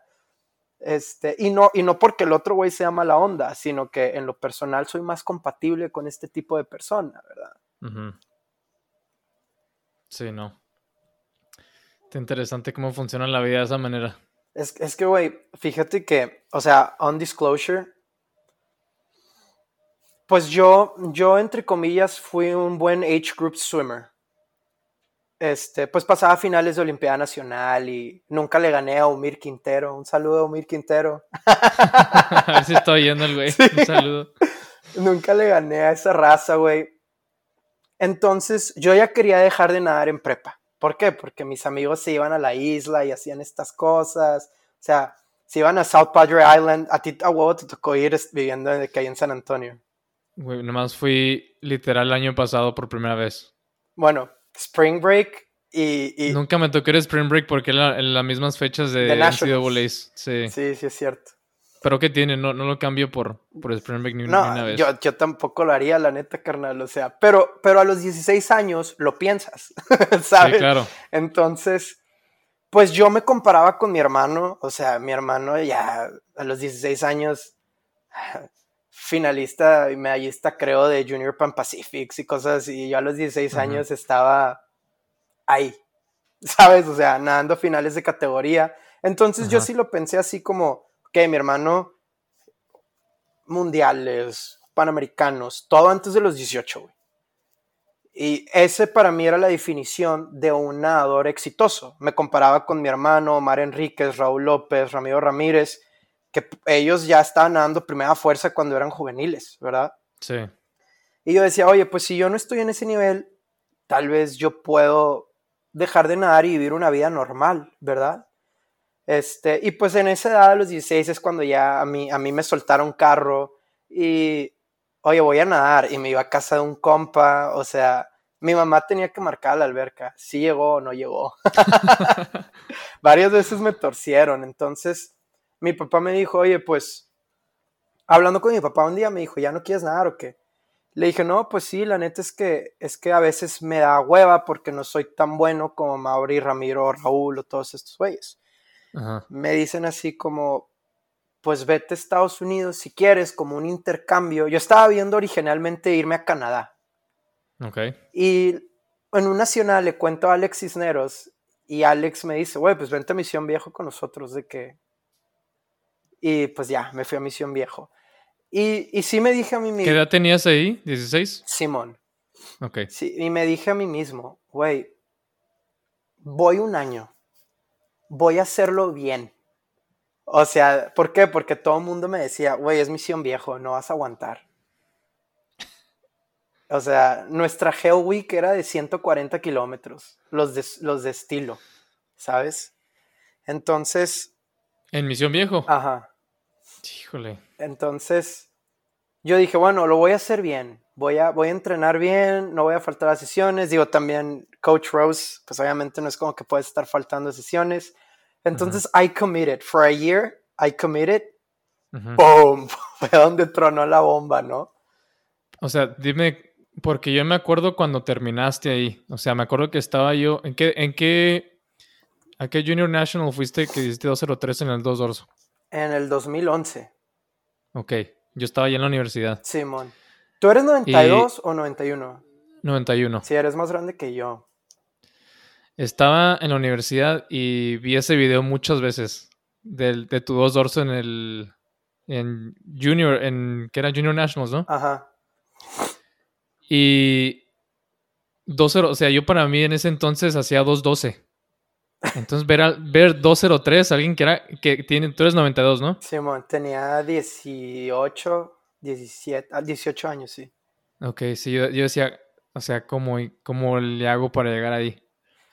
este, y no, y no porque el otro güey sea mala onda, sino que en lo personal soy más compatible con este tipo de persona, ¿verdad? Sí, no. Está interesante cómo funciona la vida de esa manera. Es, es que, güey, fíjate que, o sea, on disclosure, pues yo, yo, entre comillas, fui un buen age group swimmer. Este, pues pasaba finales de Olimpiada Nacional y nunca le gané a Umir Quintero. Un saludo a Umir Quintero. a ver si está oyendo el güey. Un saludo. Nunca le gané a esa raza, güey. Entonces yo ya quería dejar de nadar en prepa. ¿Por qué? Porque mis amigos se iban a la isla y hacían estas cosas. O sea, se iban a South Padre Island. A ti a huevo te tocó ir viviendo de que hay en San Antonio. Güey, nomás fui literal el año pasado por primera vez. Bueno, Spring Break y... Nunca me tocó ir Spring Break porque en las mismas fechas de, de NCAA. Sí. sí, sí es cierto. ¿Pero qué tiene? No, no lo cambio por, por Spring Break ni, una vez. Yo, yo tampoco lo haría, la neta, carnal. O sea, pero, pero a los 16 años lo piensas, ¿sabes? Sí, claro. Entonces, pues yo me comparaba con mi hermano. O sea, mi hermano ya a los 16 años, finalista y medallista, creo, de Junior Pan Pacifics y cosas así. Yo a los 16 años estaba ahí, ¿sabes? O sea, nadando finales de categoría. Entonces yo sí lo pensé así como que mi hermano, mundiales, panamericanos, todo antes de los 18, güey. Y ese para mí era la definición de un nadador exitoso. Me comparaba con mi hermano, Omar Enríquez, Raúl López, Ramiro Ramírez, que ellos ya estaban nadando primera fuerza cuando eran juveniles, ¿verdad? Sí. Y yo decía, oye, pues si yo no estoy en ese nivel, tal vez yo puedo dejar de nadar y vivir una vida normal, ¿verdad? Este, y pues en esa edad, a los 16, es cuando ya a mí, a mí me soltaron carro y, oye, voy a nadar y me iba a casa de un compa, o sea, mi mamá tenía que marcar la alberca, si llegó o no llegó. Varias veces me torcieron, entonces mi papá me dijo, oye, pues, hablando con mi papá un día, me dijo, ¿ya no quieres nadar o qué? Le dije, no, pues sí, la neta es que, es que a veces me da hueva porque no soy tan bueno como Mauri, Ramiro, Raúl o todos estos güeyes me dicen así como, pues vete a Estados Unidos si quieres, como un intercambio. Yo estaba viendo originalmente irme a Canadá, Ok. Y en un nacional le cuento a Alex Cisneros y Alex me dice, güey, pues vente a Misión Viejo con nosotros, de que... Y pues ya, me fui a Misión Viejo. Y, y sí me dije a mí mismo... ¿Qué edad tenías ahí? ¿16? Simón. Ok. Sí, y me dije a mí mismo, güey, voy un año, voy a hacerlo bien. O sea, ¿por qué? Porque todo el mundo me decía, güey, es misión viejo, no vas a aguantar. O sea, nuestra Hell Week era de 140 kilómetros, los de, los de estilo, ¿sabes? Entonces, ¿En Misión Viejo? ajá. Híjole. Entonces, yo dije, bueno, lo voy a hacer bien. Voy a, voy a entrenar bien, no voy a faltar a sesiones. Digo, también Coach Rose, pues obviamente no es como que puedes estar faltando sesiones. Entonces, I committed. For a year, I committed. ¡Boom! Fue donde tronó la bomba, ¿no? O sea, dime, porque yo me acuerdo cuando terminaste ahí. O sea, me acuerdo que estaba yo. ¿En qué, en qué, a qué Junior National fuiste que hiciste 203 en el 2 dorso? En el 2011, Ok. Yo estaba ya en la universidad. Simón. ¿Tú eres 92 o 91? 91. Sí, eres más grande que yo. Estaba en la universidad y vi ese video muchas veces. Del, de tu 2 dorso en el. En Junior, en. que era Junior Nationals, ¿no? Ajá. Y 2-0, o sea, yo para mí en ese entonces hacía 2-12. Entonces ver, al- ver 2-0-3, alguien que era, que tiene, tú eres 92, ¿no? Simón, tenía 18, 17, ah, 18 años, sí. Ok, sí, yo, yo decía, o sea, ¿cómo, ¿cómo le hago para llegar ahí?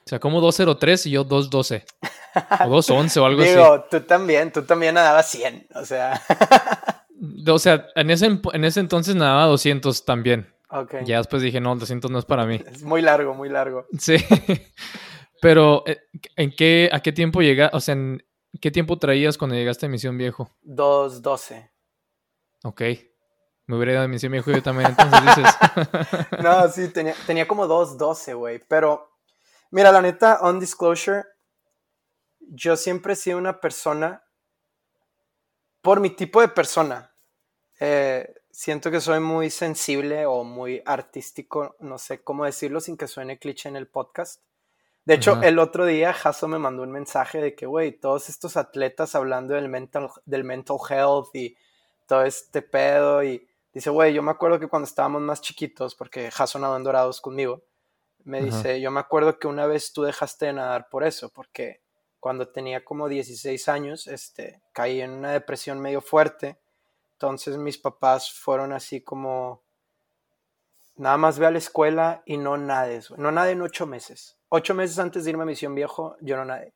O sea, como 2-0-3 y yo 2-12. O 2-11 o algo así. Digo, tú también, tú también nadabas 100, o sea. O sea, en ese, en ese entonces nadaba 200 también. ok. Ya después dije, no, 200 no es para mí. Es muy largo, muy largo. Sí. Pero, eh, ¿en qué, a qué tiempo llegaste? O sea, ¿en qué tiempo traías cuando llegaste a Misión Viejo? 2.12. Ok. Me hubiera ido a Misión Viejo yo también, entonces dices. No, sí, tenía, tenía como 2.12, güey. Pero, mira, la neta, on disclosure, yo siempre he sido una persona, por mi tipo de persona, eh, siento que soy muy sensible o muy artístico, no sé cómo decirlo sin que suene cliché en el podcast. De hecho, Ajá. el otro día Jaso me mandó un mensaje de que, güey, todos estos atletas hablando del mental, del mental health y todo este pedo y dice, güey, yo me acuerdo que cuando estábamos más chiquitos, porque Jaso nadó en Dorados conmigo, me Ajá. dice, yo me acuerdo que una vez tú dejaste de nadar por eso, porque cuando tenía como 16 años, este, caí en una depresión medio fuerte, entonces mis papás fueron así como, nada más ve a la escuela y no nades, no nadé en ocho meses. Ocho meses antes de irme a Misión Viejo, yo no nadé.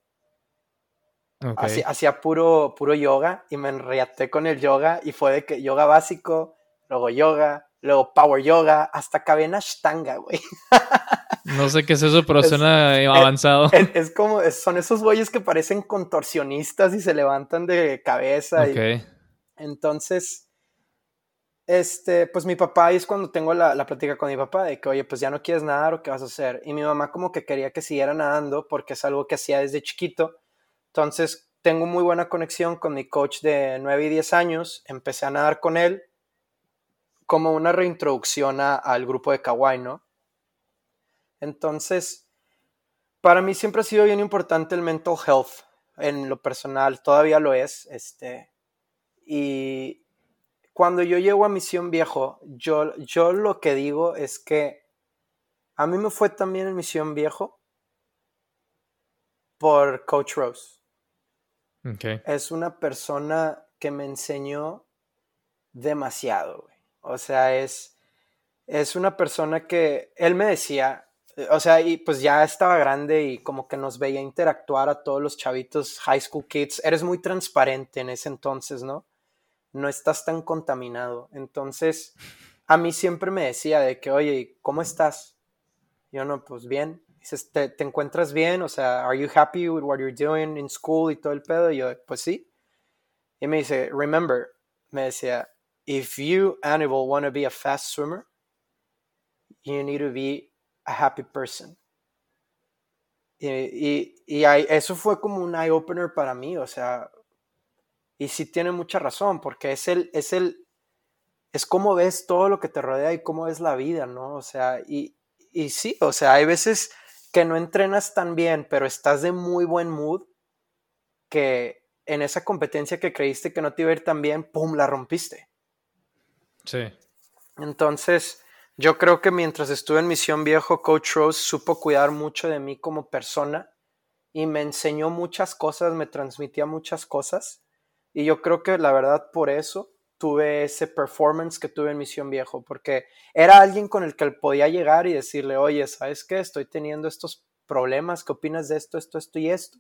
Ok. Hacía, puro, puro yoga y me enriaté con el yoga y fue de que yoga básico, luego yoga, luego power yoga, hasta acabé en Ashtanga, güey. No sé qué es eso, pero Es- suena avanzado. Es, es como, son esos güeyes que parecen contorsionistas y se levantan de cabeza. y- Ok. entonces, este, pues mi papá, es cuando tengo la, la plática con mi papá de que, oye, pues ya no quieres nadar o qué vas a hacer. Y mi mamá como que quería que siguiera nadando porque es algo que hacía desde chiquito. Entonces, tengo muy buena conexión con mi coach de 9 y 10 años. Empecé a nadar con él como una reintroducción a- al grupo de Kawaii, ¿no? Entonces, para mí siempre ha sido bien importante el mental health en lo personal, todavía lo es, este, y cuando yo llego a Misión Viejo, yo, yo lo que digo es que a mí me fue también en Misión Viejo por Coach Rose. Ok. Es una persona que me enseñó demasiado, güey. O sea, es, es una persona que él me decía, o sea, y pues ya estaba grande y como que nos veía interactuar a todos los chavitos, high school kids. Eres muy transparente en ese entonces, ¿no? No estás tan contaminado. Entonces, a mí siempre me decía de que, oye, ¿y ¿cómo estás? Yo no, pues bien. Dices, ¿te, te encuentras bien? O sea, ¿are you happy with what you're doing in school y todo el pedo? Y yo, pues sí. Y me dice, remember, me decía, if you, animal, want to be a fast swimmer, you need to be a happy person. Y, y, y eso fue como un eye opener para mí, o sea, y sí tiene mucha razón, porque es el, es el, es cómo ves todo lo que te rodea y cómo ves la vida, ¿no? O sea, y, y sí, o sea, hay veces que no entrenas tan bien, pero estás de muy buen mood, que en esa competencia que creíste que no te iba a ir tan bien, ¡pum!, la rompiste. Sí. Entonces, yo creo que mientras estuve en Misión Viejo, Coach Rose supo cuidar mucho de mí como persona y me enseñó muchas cosas, me transmitía muchas cosas. Y yo creo que la verdad por eso tuve ese performance que tuve en Misión Viejo, porque era alguien con el que podía llegar y decirle, oye, ¿sabes qué? Estoy teniendo estos problemas, ¿qué opinas de esto, esto, esto y esto?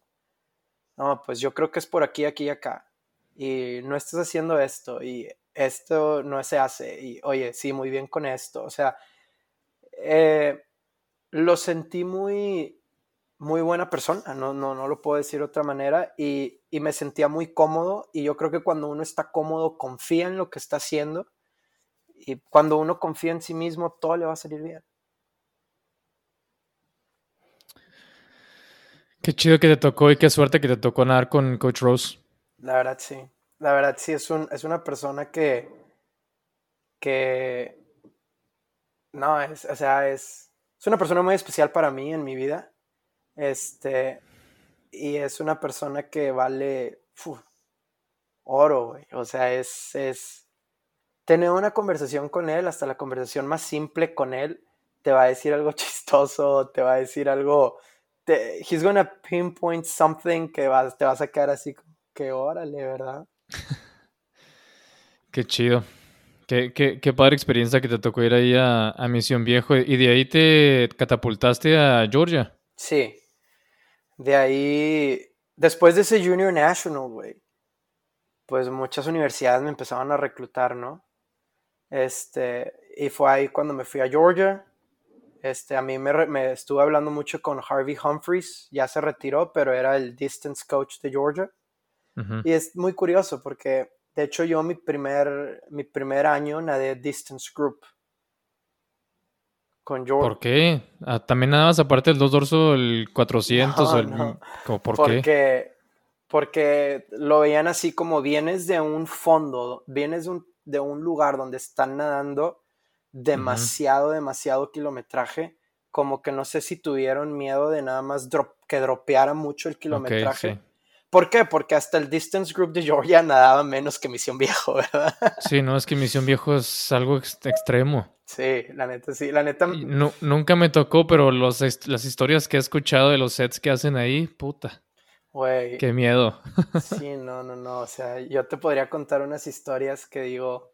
No, pues yo creo que es por aquí, aquí y acá. Y no estás haciendo esto y esto no se hace. Y oye, sí, muy bien con esto. O sea, eh, lo sentí muy, muy buena persona, no, no, no lo puedo decir de otra manera, y, y, me sentía muy cómodo, y yo creo que cuando uno está cómodo, confía en lo que está haciendo, y cuando uno confía en sí mismo, todo le va a salir bien. Qué chido que te tocó y qué suerte que te tocó nadar con Coach Rose. La verdad, sí. La verdad, sí, es, un, es una persona que, que, no, es, o sea, es, es una persona muy especial para mí en mi vida este, y es una persona que vale oro, güey. O sea, es, es tener una conversación con él, hasta la conversación más simple con él, te va a decir algo chistoso, te va a decir algo, te, he's gonna pinpoint something que vas, te va a sacar así que órale, ¿verdad? Qué chido. Qué, qué, qué, padre experiencia que te tocó ir ahí a, a Misión Viejo. ¿Y de ahí te catapultaste a Georgia? Sí, de ahí, después de ese Junior National, güey, pues muchas universidades me empezaban a reclutar, ¿no? Este, y fue ahí cuando me fui a Georgia. Este, a mí me, me, estuve hablando mucho con Harvey Humphreys, ya se retiró, pero era el distance coach de Georgia. Y es muy curioso porque, de hecho, yo mi primer, mi primer año nadé distance group. ¿Por qué? Ah, ¿También nadabas aparte del dos dorso el 400? o el... ¿Por porque, qué? Porque lo veían así como vienes de un fondo, vienes de un, de un lugar donde están nadando demasiado, demasiado kilometraje, como que no sé si tuvieron miedo de nada más que dropeara mucho el kilometraje. ¿Por qué? Porque hasta el Distance Group de Georgia nadaba menos que Misión Viejo, ¿verdad? Sí, no, es que Misión Viejo es algo extremo. Sí, la neta, sí, la neta. No, nunca me tocó, pero los, las historias que he escuchado de los sets que hacen ahí, puta. Güey. Qué miedo. Sí, no, no, no. O sea, yo te podría contar unas historias que digo,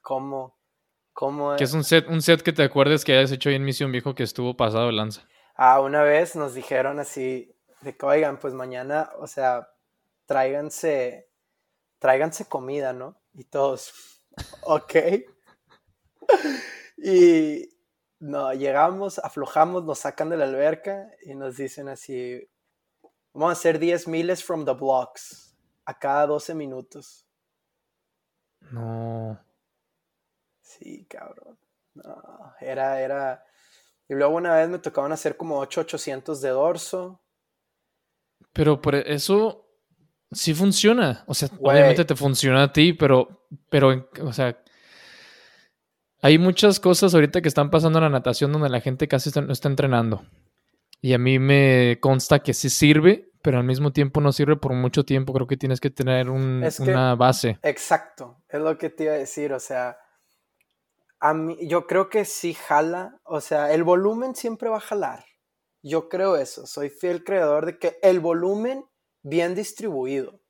¿cómo? ¿Cómo? Que es un set, un set que te acuerdes que hayas hecho ahí en Misión Viejo que estuvo pasado de lanza. Ah, una vez nos dijeron así, de que, oigan, pues mañana, o sea, tráiganse, tráiganse comida, ¿no? Y todos, ok. y no, llegamos, aflojamos, nos sacan de la alberca y nos dicen así, vamos a hacer 10 miles from the blocks a cada 12 minutos. No. Sí, cabrón. No, era, era... Y luego una vez me tocaban hacer como 8800 de dorso. Pero por eso sí funciona. O sea, obviamente te funciona a ti, pero, pero, o sea, hay muchas cosas ahorita que están pasando en la natación donde la gente casi no está entrenando. Y a mí me consta que sí sirve, pero al mismo tiempo no sirve por mucho tiempo. Creo que tienes que tener una base. Exacto, es lo que te iba a decir. O sea, a mí, yo creo que sí jala. O sea, el volumen siempre va a jalar. Yo creo eso. Soy fiel creador de que el volumen bien distribuido.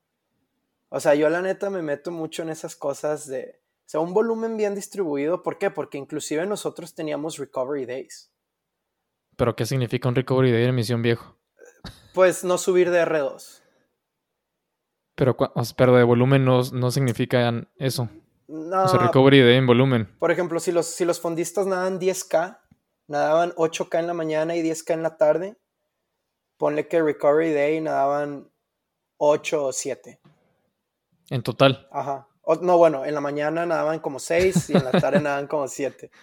O sea, yo la neta me meto mucho en esas cosas de o sea, un volumen bien distribuido. ¿Por qué? Porque inclusive nosotros teníamos recovery days. ¿Pero qué significa un recovery day en misión viejo? Pues no subir de R2. Pero, pero de volumen no, no significa eso. No. O sea, recovery day en volumen. Por ejemplo, si los, si los fondistas nadan 10K, nadaban 8K en la mañana y 10K en la tarde, ponle que recovery day nadaban 8 o 7. En total. Ajá no, bueno, en la mañana nadaban como seis y en la tarde nadaban como siete.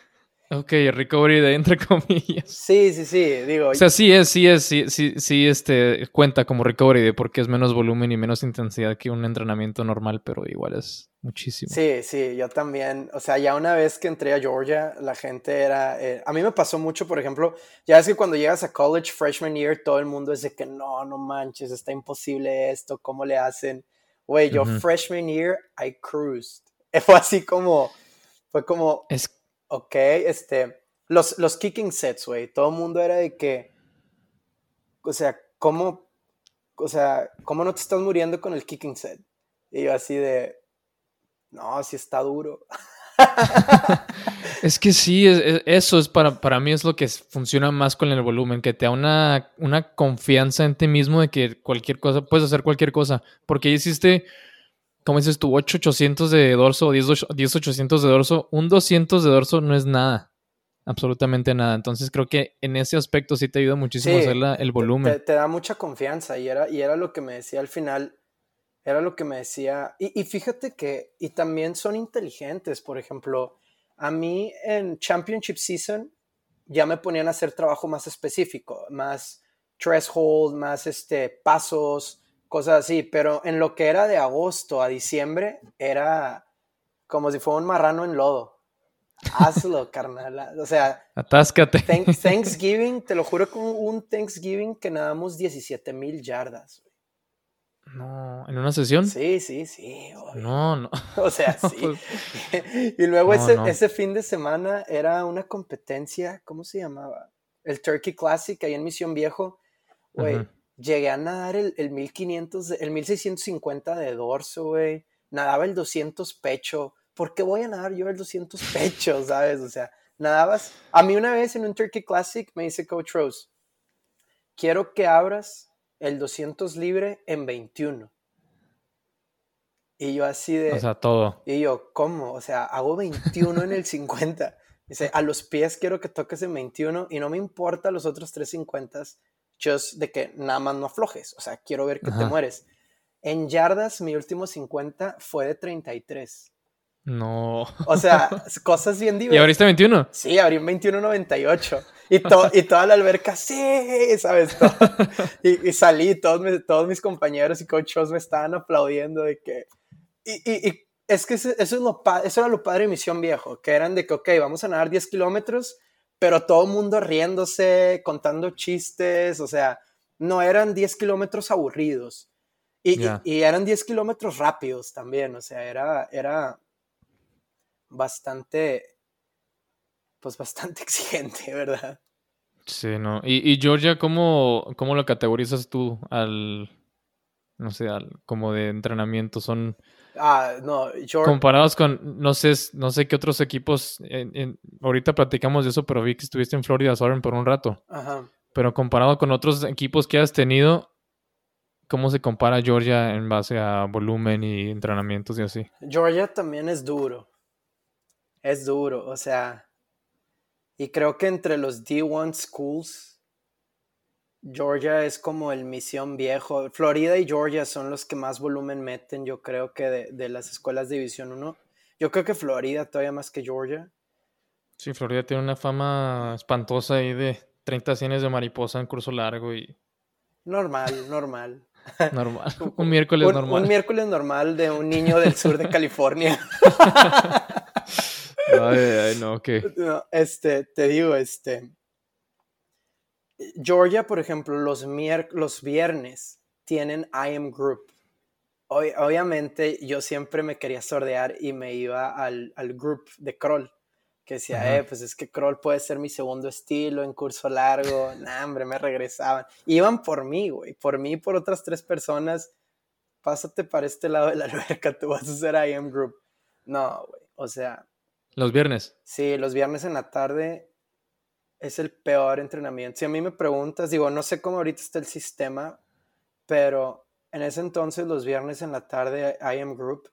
Ok, recovery de entre comillas. Sí, sí, sí, digo. O sea, sí es, sí es, sí, sí, sí, este, cuenta como recovery de porque es menos volumen y menos intensidad que un entrenamiento normal, pero igual es muchísimo. Sí, sí, yo también. O sea, ya una vez que entré a Georgia, la gente era. Eh, a mí me pasó mucho, por ejemplo, ya es que cuando llegas a college, freshman year, todo el mundo es de que no, no manches, está imposible esto, ¿cómo le hacen? Güey, yo freshman year, I cruised. Fue así como. Fue como. Es Ok, este, los, los kicking sets, güey, todo el mundo era de que, o sea, ¿cómo, o sea, cómo no te estás muriendo con el kicking set? Y yo así de, no, sí está duro. es que sí, eso es para, para mí es lo que funciona más con el volumen, que te da una, una confianza en ti mismo de que cualquier cosa, puedes hacer cualquier cosa, porque hiciste como dices tú, 8800 de dorso o 10800 de dorso, un 200 de dorso no es nada. Absolutamente nada. Entonces creo que en ese aspecto sí te ayuda muchísimo a hacer el volumen. Te, da mucha confianza y era, y era lo que me decía al final. Era lo que me decía. Y, y fíjate que, y también son inteligentes. Por ejemplo, a mí en Championship Season ya me ponían a hacer trabajo más específico, más threshold, más este, pasos, cosas así, pero en lo que era de agosto a diciembre era como si fuera un marrano en lodo. Hazlo, carnal. O sea, atáscate. Thanksgiving, te lo juro, con un Thanksgiving que nadamos 17 mil yardas. No, ¿en una sesión? Sí, sí, sí. No, no. O sea, sí. Pues, y luego ese, ese fin de semana era una competencia, ¿cómo se llamaba? El Turkey Classic ahí en Misión Viejo. Güey, llegué a nadar el, el 1500, el 1650 de dorso, güey. Nadaba el 200 pecho. ¿Por qué voy a nadar yo el 200 pecho, sabes? O sea, nadabas. A mí una vez en un Turkey Classic me dice Coach Rose, quiero que abras el 200 libre en 21. Y yo así de... O sea, todo. Y yo, ¿cómo? O sea, hago 21 en el 50. Dice, a los pies quiero que toques en 21 y no me importa los otros 350 just de que nada más no aflojes, o sea, quiero ver que te mueres. En yardas, mi último 50 fue de 33. No. O sea, cosas bien divertidas. ¿Y abriste 21? Sí, abrí un 21.98. Y, y toda la alberca, sí, ¿sabes? y, y, salí, todos, todos mis compañeros y coaches me estaban aplaudiendo de que... Y, y es que eso, es lo, eso era lo padre de Misión Viejo, que eran de que, ok, vamos a nadar 10 kilómetros pero todo el mundo riéndose, contando chistes, o sea, no eran 10 kilómetros aburridos. Y, y, eran 10 kilómetros rápidos también, o sea, era, era bastante, pues bastante exigente, ¿verdad? Sí, no. Y, y Georgia, ¿cómo, ¿cómo lo categorizas tú al, no sé, como de entrenamiento? ¿Son Ah, no, Comparados con, no sé, no sé qué otros equipos, ahorita platicamos de eso, pero vi que estuviste en Florida Southern por un rato. Ajá. Pero comparado con otros equipos que has tenido, ¿cómo se compara Georgia en base a volumen y entrenamientos y así? Georgia también es duro. Es duro, o sea, y creo que entre los D1 schools Georgia es como el misión viejo. Florida y Georgia son los que más volumen meten, yo creo que de, las escuelas de División 1. Yo creo que Florida todavía más que Georgia. Sí, Florida tiene una fama espantosa ahí de 30 cienes de mariposa en curso largo y... Normal, normal. Normal. un miércoles normal. Un miércoles normal de un niño del sur de California. ay, ay, no, ¿qué? este, te digo, este Georgia, por ejemplo, los, los viernes tienen I Am Group. obviamente yo siempre me quería sordear y me iba al, al group de Kroll, que decía, eh, pues es que Kroll puede ser mi segundo estilo en curso largo. nah, hombre, me regresaban. Iban por mí, güey, por mí y por otras tres personas. Pásate para este lado de la alberca, tú vas a hacer I Am Group. No, güey, o sea. ¿Los viernes? Sí, los viernes en la tarde es el peor entrenamiento. Si a mí me preguntas, digo, no sé cómo ahorita está el sistema, pero en ese entonces los viernes en la tarde I am group,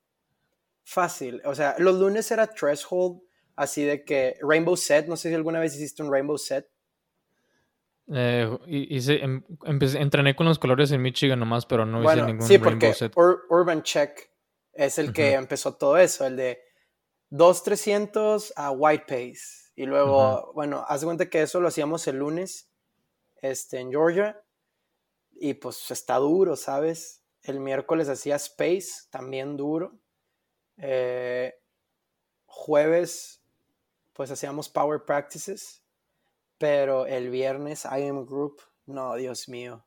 fácil. O sea, los lunes era threshold, así de que Rainbow Set, no sé si alguna vez hiciste un Rainbow Set. Eh, hice, em, entrené con los colores en Michigan nomás, pero no hice ningún sí, Rainbow Set. Urban Check es el que empezó todo eso, el de 2-300 a White Pace Y luego, bueno, haz cuenta que eso lo hacíamos el lunes este, en Georgia. Y pues está duro, ¿sabes? El miércoles hacía Space, también duro. Eh, jueves, pues hacíamos Power Practices. Pero el viernes, I Am Group, no, Dios mío.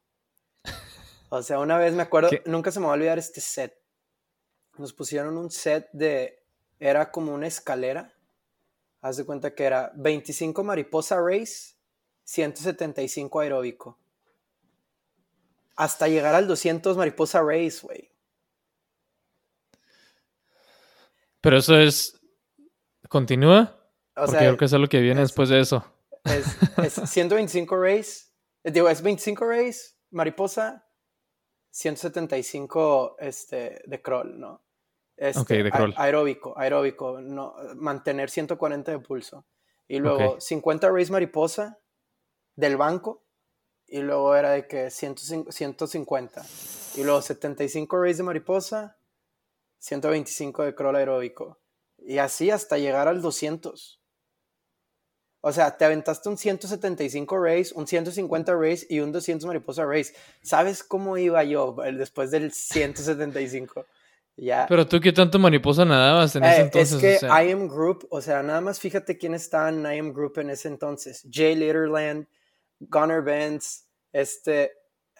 O sea, una vez me acuerdo, nunca se me va a olvidar este set. Nos pusieron un set de, era como una escalera. Haz de cuenta que era 25 mariposa race, 175 aeróbico. Hasta llegar al 200 mariposa race, güey. Pero eso es. ¿Continúa? O Porque creo que es lo que viene después de eso. Es, es 125 race. Digo, es 25 race, mariposa, 175 este, de crawl, ¿no? Este, de crawl. aeróbico, aeróbico, no, mantener 140 de pulso. Y luego 50 race mariposa del banco. Y luego era de que 150. Y luego 75 race de mariposa, 125 de crawl aeróbico. Y así hasta llegar al 200. O sea, te aventaste un 175 race, un 150 race y un 200 mariposa race. ¿Sabes cómo iba yo después del 175? Ya. Pero tú, ¿qué tanto mariposa nadabas en ese eh, entonces? Es que I Am Group, o sea, nada más fíjate quién estaba en I Am Group en ese entonces. Jay Litterland, Gunnar Benz, este...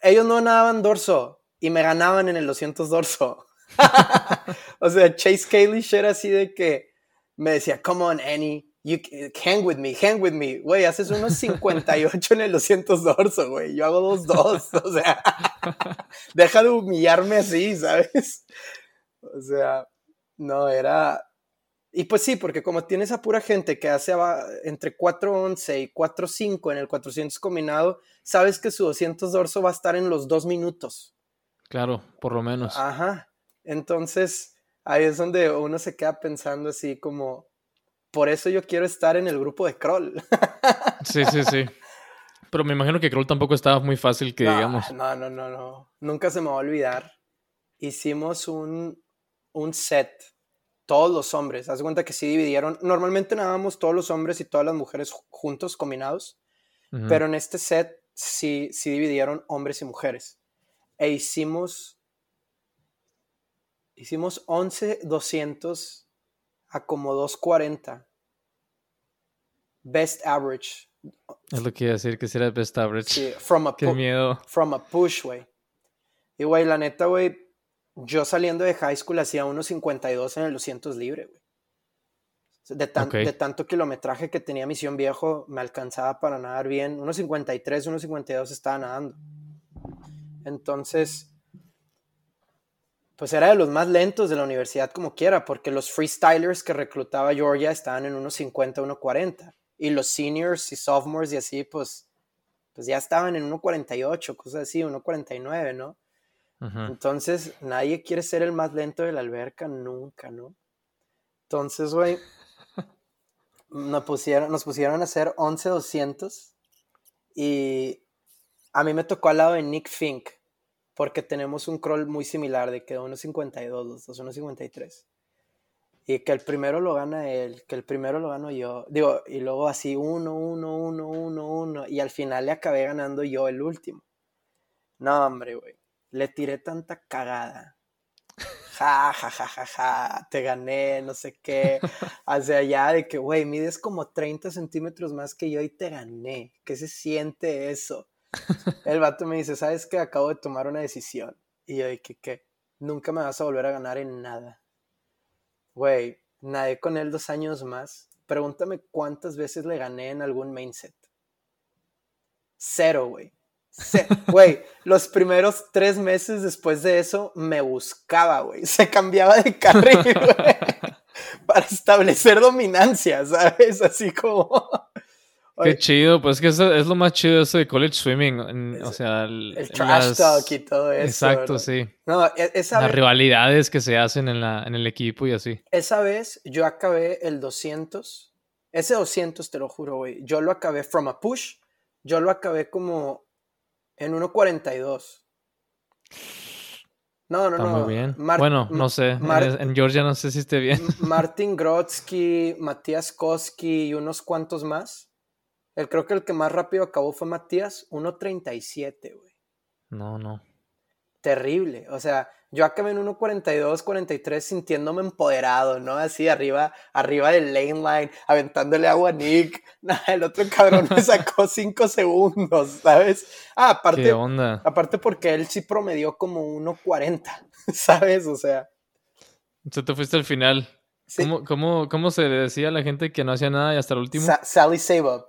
Ellos no nadaban dorso y me ganaban en el 200 dorso. o sea, Chase Kalish era así de que me decía, come on, Annie You hang with me, hang with me. Güey, haces unos 58 en el 200 dorso, güey. Yo hago 2-2. O sea, deja de humillarme así, ¿sabes? O sea, no, era. Y pues sí, porque como tienes a pura gente que hace entre 4.11 y 4.5 en el 400 combinado, sabes que su 200 dorso va a estar en los dos minutos. Claro, por lo menos. Ajá. Entonces, ahí es donde uno se queda pensando así como por eso yo quiero estar en el grupo de Kroll. sí, sí, sí. Pero me imagino que Kroll tampoco estaba muy fácil que digamos. No, no, no, no. Nunca se me va a olvidar. Hicimos un, set, todos los hombres. Haz cuenta que sí dividieron. Normalmente nadábamos todos los hombres y todas las mujeres juntos, combinados. Pero en este set sí, sí dividieron hombres y mujeres. E hicimos. Hicimos 11 200 a como 240. Best average. Es lo que iba a decir, que será best average. Sí, from a Qué miedo. From a push, güey. Y, güey, la neta, güey, yo saliendo de high school hacía unos 52 en el 200 libre, güey. De, de, tanto kilometraje que tenía Misión Viejo, me alcanzaba para nadar bien. Unos 53, unos 52 estaba nadando. Entonces, pues era de los más lentos de la universidad como quiera, porque los freestylers que reclutaba Georgia estaban en unos 50, 1.40. Y los seniors y sophomores y así, pues, pues ya estaban en 1.48, cosas así, 1.49, ¿no? Entonces, nadie quiere ser el más lento de la alberca nunca, ¿no? Entonces, güey, nos pusieron, nos pusieron a hacer 11.200 y a mí me tocó al lado de Nick Fink, porque tenemos un crawl muy similar de que 1.52, los dos 1.53. Y que el primero lo gana él, que el primero lo gano yo. Digo, y luego así 1, 1, 1, 1, 1. Y al final le acabé ganando yo el último. No, hombre, güey. Le tiré tanta cagada. Ja, ja, ja, ja, ja. Te gané, no sé qué. Hacia allá de que, güey, mides como 30 centímetros más que yo y te gané. ¿Qué se siente eso? El vato me dice, ¿sabes qué? Acabo de tomar una decisión. Y yo dije, ¿qué? Nunca me vas a volver a ganar en nada. Güey, nadé con él dos años más. Pregúntame cuántas veces le gané en algún main set. Cero, güey. Güey, los primeros tres meses después de eso me buscaba, güey. Se cambiaba de carril, güey. Para establecer dominancia, ¿sabes? Así como... Qué chido, pues que eso es lo más chido eso de college swimming, o sea, el, trash talk y todo eso. Exacto, sí. No, e, esa Las rivalidades que se hacen en, la, en el equipo y así. Esa vez yo acabé el 200, ese 200 te lo juro, güey, yo lo acabé from a push, yo lo acabé como en 1.42. No, no, Está no. muy bien. Mar- bueno, no sé. Mar- en, en Georgia no sé si esté bien. Martin Grotsky, Matías Koski y unos cuantos más. El, creo que el que más rápido acabó fue Matías, 1.37, güey. No, no. Terrible. O sea, yo acabé en 1.42, 43 sintiéndome empoderado, ¿no? Así arriba, arriba del lane line, aventándole agua a Nick. Nah, el otro cabrón me sacó 5 segundos, ¿sabes? Ah, aparte, ¿Qué onda? aparte porque él sí promedió como 1.40, ¿sabes? O sea, sea, te fuiste al final. sí. ¿Cómo, cómo, cómo se le decía a la gente que no hacía nada y hasta el último? Sa- Sally Save Up.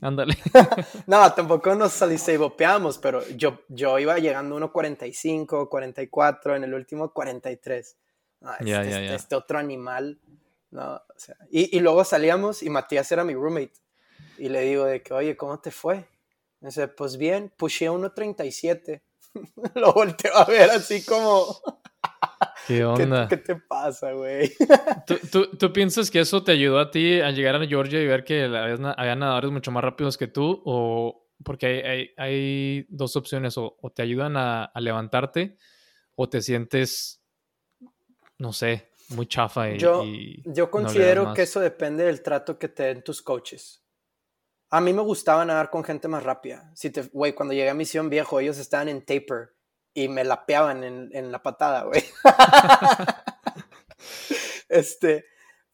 Ándale. No, tampoco nos salisevopeamos, pero yo, yo iba llegando a 1.45, 44, en el último 43. No, este, Ya, ya, este- ya. este otro animal, no, o sea, y, y luego salíamos y Matías era mi roommate. Y le digo de que, oye, ¿cómo te fue? Me dice, pues bien, pushé a 1.37. Lo volteo a ver así como, ¿Qué ¿qué, onda? qué te pasa, güey? ¿Tú, tú, tú piensas que eso te ayudó a ti a llegar a Georgia y ver que había na- había nadadores mucho más rápidos que tú? ¿O porque hay, hay, hay dos opciones? O, o te ayudan a, a levantarte o te sientes, no sé, muy chafa y, Yo, y yo considero que eso depende del trato que te den tus coaches. A mí me gustaba nadar con gente más rápida. Si te, güey, cuando llegué a Misión Viejo, ellos estaban en taper y me lapeaban en, en la patada, güey. este,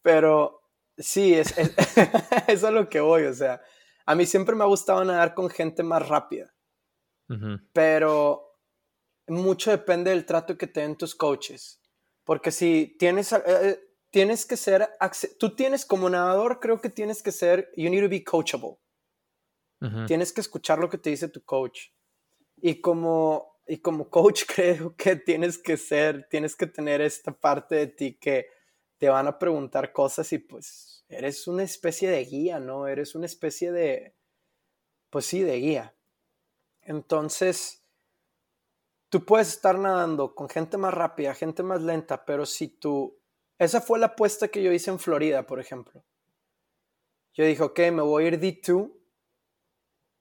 pero sí, es, es, es a lo que voy, o sea, a mí siempre me ha gustado nadar con gente más rápida Ujú. pero mucho depende del trato que te den tus coaches. Porque si tienes, eh, eh, tienes que ser, tú tienes como nadador, creo que tienes que ser, you need to be coachable. Tienes que escuchar lo que te dice tu coach. Y como, y como coach creo que tienes que ser, tienes que tener esta parte de ti que te van a preguntar cosas y pues eres una especie de guía, ¿no? Eres una especie de, pues sí, de guía. Entonces, tú puedes estar nadando con gente más rápida, gente más lenta, pero si tú... Esa fue la apuesta que yo hice en Florida, por ejemplo. Yo dije, ok, me voy a ir D2,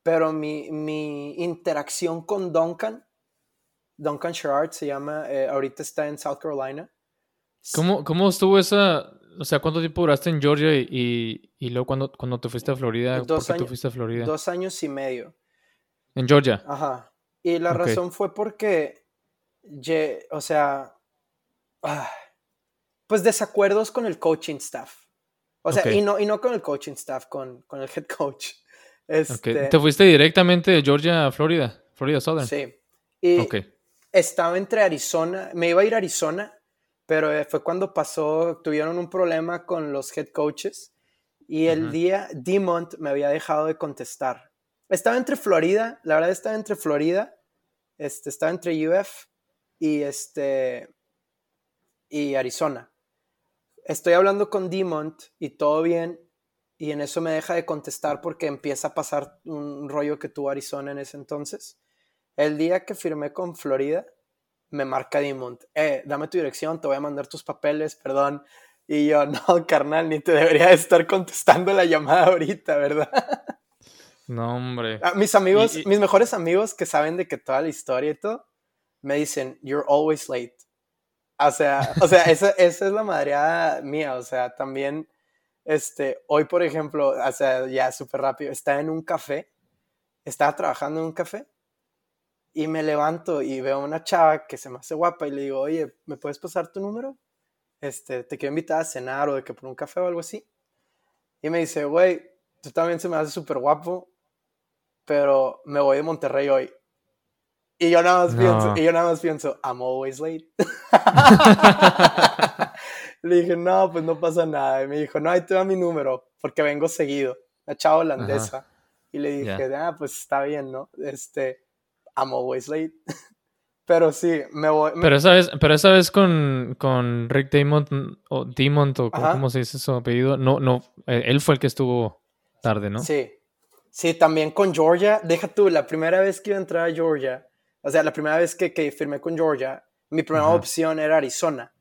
pero mi, mi interacción con Duncan, Duncan Sherrard se llama, eh, ahorita está en South Carolina. ¿Cómo, ¿Cómo estuvo esa? O sea, ¿cuánto tiempo duraste en Georgia y, y, y luego cuando, cuando te fuiste a Florida? ¿Por Dos qué te años- fuiste a Florida? Dos años y medio. En Georgia. Ajá. Y la razón fue porque, ye- o sea, ah, pues desacuerdos con el coaching staff. O sea, y, no, y no con el coaching staff, con, con el head coach. Este, ¿Te fuiste directamente de Georgia a Florida? Florida Southern. Sí. Y Ok. Estaba entre Arizona, me iba a ir a Arizona, pero eh, fue cuando pasó, tuvieron un problema con los head coaches y el Ujú. día Demont me había dejado de contestar. Estaba entre Florida, la verdad estaba entre Florida, este, estaba entre UF y este y Arizona. Estoy hablando con Demont y todo bien y en eso me deja de contestar porque empieza a pasar un rollo que tuvo Arizona en ese entonces. El día que firmé con Florida, me marca Demont, eh, dame tu dirección, te voy a mandar tus papeles, perdón. Y yo, no, carnal, ni te debería de estar contestando la llamada ahorita, ¿verdad? No, hombre. Ah, mis amigos, Y- y- mis mejores amigos que saben de que toda la historia y todo, me dicen, you're always late. O sea, o sea, esa, esa es la madreada mía, o sea, también, este, hoy, por ejemplo, o sea, ya súper rápido, estaba en un café, estaba trabajando en un café, y me levanto y veo a una chava que se me hace guapa y le digo, oye, ¿me puedes pasar tu número? Este, te quiero invitar a cenar o de que por un café o algo así. Y me dice, güey, tú también se me hace súper guapo, pero me voy de Monterrey hoy. Y yo nada más No. pienso, y yo nada más pienso, I'm always late. Le dije, no, pues no pasa nada. Y me dijo, no, ahí te va mi número, porque vengo seguido. La chava holandesa. Y le dije, ah, pues está bien, ¿no? Este, I'm always late. Pero sí, me voy. me- Pero esa vez, pero esa vez con, con Rick Damon o Demont o cómo, Ajá. cómo se dice su apellido, no, no, eh, él fue el que estuvo tarde, ¿no? Sí. Sí, también con Georgia. Deja tú, la primera vez que iba a entrar a Georgia, o sea, la primera vez que, que firmé con Georgia, mi primera Ajá. opción era Arizona.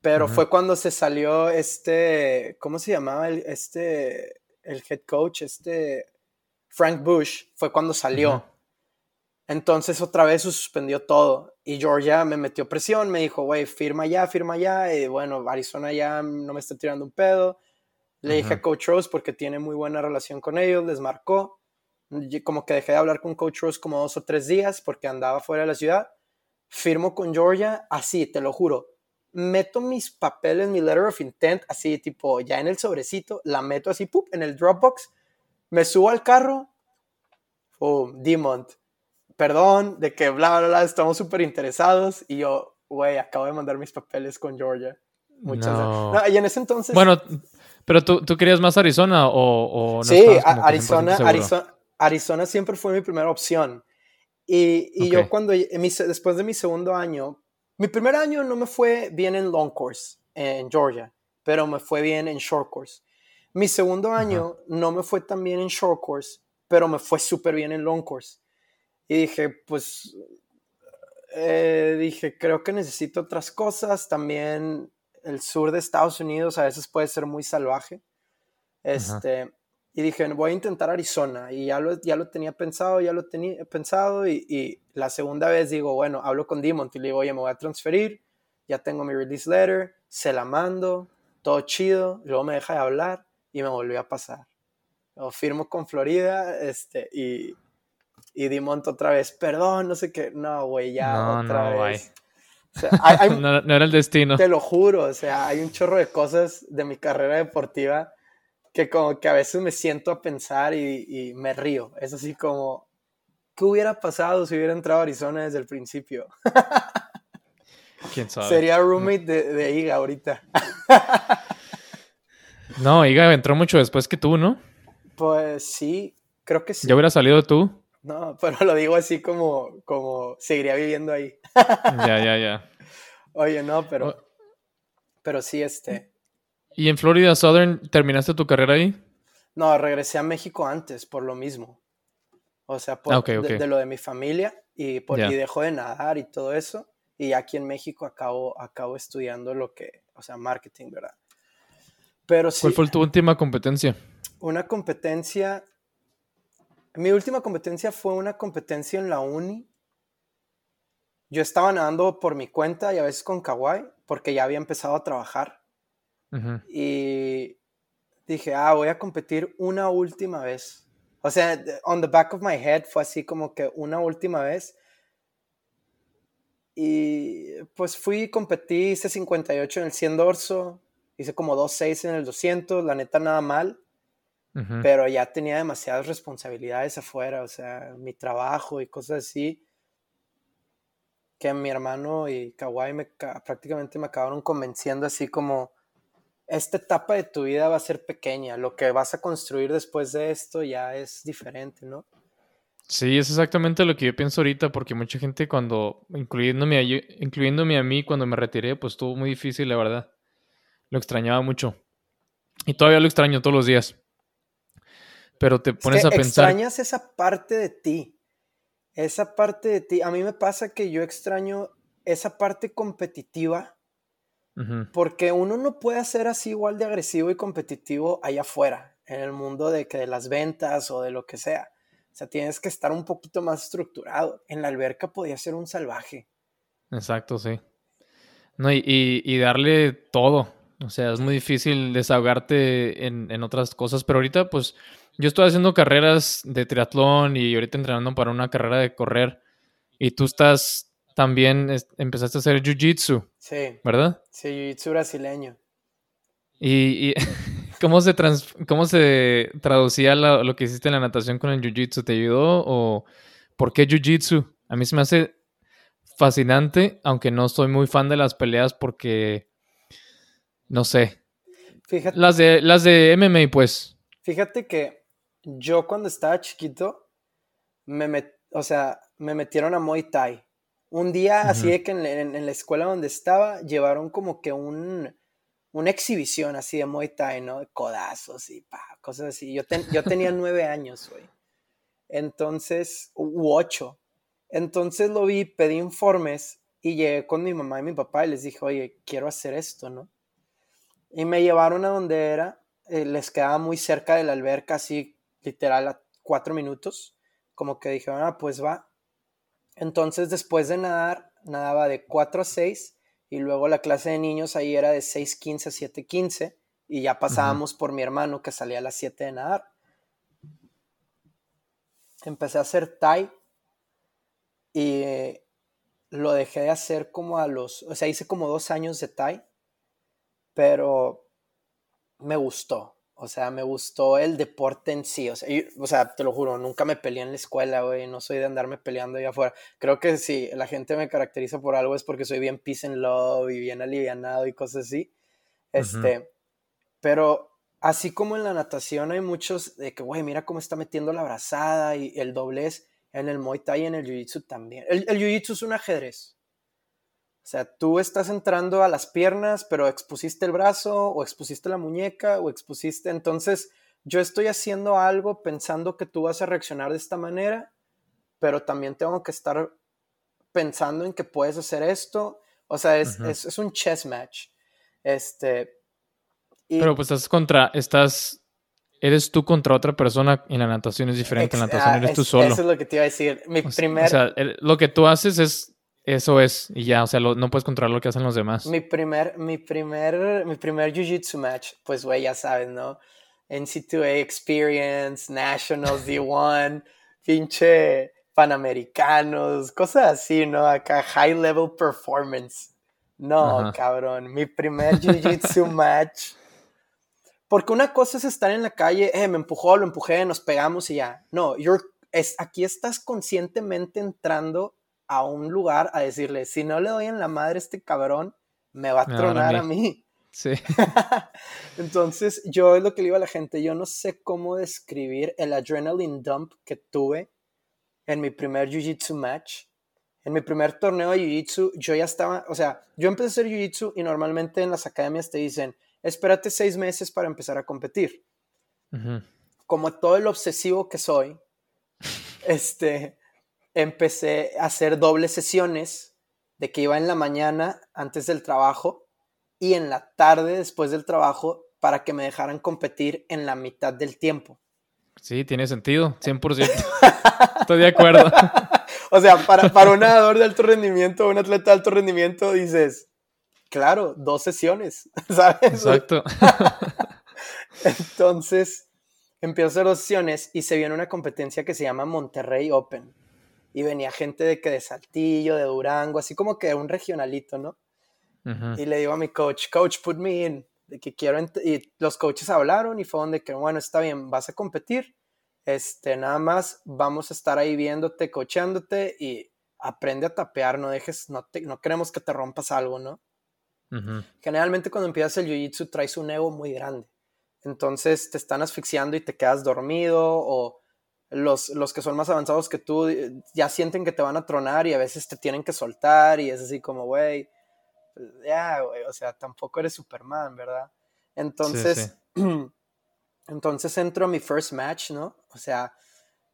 Pero fue cuando se salió este, ¿cómo se llamaba? El, este, el head coach, este, Frank Bush, fue cuando salió. Entonces otra vez se suspendió todo y Georgia me metió presión, me dijo, güey, firma ya, firma ya, y bueno, Arizona ya no me está tirando un pedo. Le dije a Coach Rose porque tiene muy buena relación con ellos, les marcó. Como que dejé de hablar con Coach Rose como dos o tres días porque andaba fuera de la ciudad. Firmo con Georgia, así, te lo juro. Meto mis papeles, mi letter of intent, así, tipo, ya en el sobrecito, la meto así, ¡pup! en el Dropbox. Me subo al carro, oh, Demont perdón, de que bla, bla, bla, estamos súper interesados. Y yo, güey, acabo de mandar mis papeles con Georgia. Muchas no. y en ese entonces. Bueno, pero tú, tú querías más Arizona o, no Sí, Arizona, Arizona, Arizona siempre fue mi primera opción. Y, y yo cuando, después de mi segundo año, mi primer año no me fue bien en long course en Georgia, pero me fue bien en short course. Mi segundo año no me fue tan bien en short course, pero me fue súper bien en long course. Y dije, pues, eh, dije, creo que necesito otras cosas. También el sur de Estados Unidos a veces puede ser muy salvaje. Este, y dije, voy a intentar Arizona. Y ya lo, ya lo tenía pensado, ya lo tenía pensado. Y, y la segunda vez digo, bueno, hablo con Demont y le digo, oye, me voy a transferir. Ya tengo mi release letter, se la mando, todo chido. Luego me deja de hablar y me volvió a pasar. Lo firmo con Florida este, y, y Dimont otra vez, perdón, no sé qué. No, güey, ya otra vez. no, era el destino. Te lo juro, o sea, hay un chorro de cosas de mi carrera deportiva que como que a veces me siento a pensar y, me río. Es así como, ¿qué hubiera pasado si hubiera entrado a Arizona desde el principio? ¿Quién sabe? Sería roommate de, de Iga ahorita. no, Iga entró mucho después que tú, ¿no? Pues sí, creo que sí. ¿Ya hubiera salido tú? No, pero lo digo así como, como seguiría viviendo ahí. ya, ya, ya. Oye, no, pero, pero sí, este. ¿Y en Florida Southern terminaste tu carrera ahí? No, regresé a México antes, por lo mismo. O sea, por, ah, De, lo de mi familia y, por, y dejó de nadar y todo eso. Y aquí en México acabo, acabo estudiando lo que, o sea, marketing, ¿verdad? Pero sí, ¿Cuál fue tu última competencia? Una competencia mi última competencia fue una competencia en la uni. Yo estaba nadando por mi cuenta y a veces con Kawaii, porque ya había empezado a trabajar. Y dije, ah, voy a competir una última vez. O sea, on the back of my head fue así como que una última vez. Y pues fui, competí, hice 58 en el 100 dorso, hice como 2.6 en el 200, la neta nada mal pero ya tenía demasiadas responsabilidades afuera, o sea, mi trabajo y cosas así, que mi hermano y Kawai me, prácticamente me acabaron convenciendo así como, esta etapa de tu vida va a ser pequeña, lo que vas a construir después de esto ya es diferente, ¿no? Sí, es exactamente lo que yo pienso ahorita, porque mucha gente cuando, incluyéndome a, incluyéndome a mí cuando me retiré, pues estuvo muy difícil, la verdad. Lo extrañaba mucho. Y todavía lo extraño todos los días. Pero te pones a pensar. Extrañas esa parte de ti. Esa parte de ti. A mí me pasa que yo extraño esa parte competitiva. Porque uno no puede ser así igual de agresivo y competitivo allá afuera, en el mundo de, que de las ventas o de lo que sea. O sea, tienes que estar un poquito más estructurado. En la alberca podía ser un salvaje. Exacto, sí. No, y, y darle todo. O sea, es muy difícil desahogarte en, en, otras cosas, pero ahorita pues yo estoy haciendo carreras de triatlón y ahorita entrenando para una carrera de correr. Y tú estás también, empezaste a hacer jiu-jitsu. Sí. ¿Verdad? Sí, jiu-jitsu brasileño. ¿Y, ¿cómo, se cómo se traducía lo, que hiciste en la natación con el jiu-jitsu? ¿Te ayudó o por qué jiu-jitsu? A mí se me hace fascinante, aunque no soy muy fan de las peleas porque, no sé. Fíjate. Las de, las de MMA, pues. Fíjate que yo cuando estaba chiquito, me o sea, me metieron a Muay Thai. Un día, así de que en, la escuela donde estaba, llevaron como que un, una exhibición así de Muay Thai, ¿no? De codazos y pa, cosas así. Yo, yo tenía nueve años, güey. Entonces, u ocho. Entonces lo vi, pedí informes y llegué con mi mamá y mi papá y les dije, oye, quiero hacer esto, ¿no? Y me llevaron a donde era, eh, les quedaba muy cerca de la alberca, así literal a cuatro minutos, como que dijeron, ah, pues va. Entonces, después de nadar, nadaba de 4 a 6 y luego la clase de niños ahí era de 6.15 a 7.15 y ya pasábamos por mi hermano que salía a las 7 de nadar. Empecé a hacer Thai y lo dejé de hacer como a los, o sea, hice como dos años de Thai, pero me gustó. O sea, me gustó el deporte en sí. O sea, o sea, te lo juro, nunca me peleé en la escuela, güey. No soy de andarme peleando ahí afuera. Creo que si la gente me caracteriza por algo es porque soy bien peace and love y bien alivianado y cosas así. Este, pero así como en la natación hay muchos de que, güey, mira cómo está metiendo la brazada y el doblez en el Muay Thai y en el Jiu-Jitsu también. El, el Jiu-Jitsu es un ajedrez. O sea, tú estás entrando a las piernas, pero expusiste el brazo o expusiste la muñeca o expusiste. Entonces, yo estoy haciendo algo pensando que tú vas a reaccionar de esta manera, pero también tengo que estar pensando en que puedes hacer esto. O sea, es, es, un chess match. Este. pero pues estás contra. Estás. Eres tú contra otra persona en la natación es diferente. en la natación ah, eres tú solo. Eso es lo que te iba a decir. Mi primer. O sea, lo que tú haces es eso es, y ya, o sea, no puedes controlar lo que hacen los demás. Mi primer, mi primer, mi primer Jiu-Jitsu match, pues, güey, ya sabes, ¿no? NC2A Experience, Nationals D1, pinche Panamericanos, cosas así, ¿no? Acá, High Level Performance. No, cabrón, mi primer Jiu-Jitsu match. Porque una cosa es estar en la calle, eh, me empujó, lo empujé, nos pegamos y ya. No, you're, es, aquí estás conscientemente entrando a un lugar a decirle, si no le doy en la madre a este cabrón, me va a tronar a mí. Sí. Entonces, yo es lo que le digo a la gente, yo no sé cómo describir el adrenaline dump que tuve en mi primer Jiu-Jitsu match. En mi primer torneo de Jiu-Jitsu, yo ya estaba, o sea, yo empecé a hacer Jiu-Jitsu y normalmente en las academias te dicen, espérate seis meses para empezar a competir. Como todo el obsesivo que soy, este, empecé a hacer dobles sesiones de que iba en la mañana antes del trabajo y en la tarde después del trabajo para que me dejaran competir en la mitad del tiempo. Sí, tiene sentido, 100%. Estoy de acuerdo. o sea, para, para un nadador de alto rendimiento, un atleta de alto rendimiento, dices, claro, dos sesiones, ¿sabes? Exacto. Entonces, empiezo a hacer dos sesiones y se viene una competencia que se llama Monterrey Open y venía gente de que de Saltillo, de Durango, así como que un regionalito, ¿no? Y le digo a mi coach, coach, put me in, de que quiero, y los coaches hablaron y fue donde que, bueno, está bien, vas a competir, este, nada más vamos a estar ahí viéndote, coachándote y aprende a tapear, no dejes, no, no queremos que te rompas algo, ¿no? Generalmente cuando empiezas el jiu-jitsu traes un ego muy grande, entonces te están asfixiando y te quedas dormido o los, los que son más avanzados que tú eh, ya sienten que te van a tronar y a veces te tienen que soltar y es así como, güey, ya, güey, o sea, tampoco eres Superman, ¿verdad? Entonces, entonces entro a mi first match, ¿no? O sea,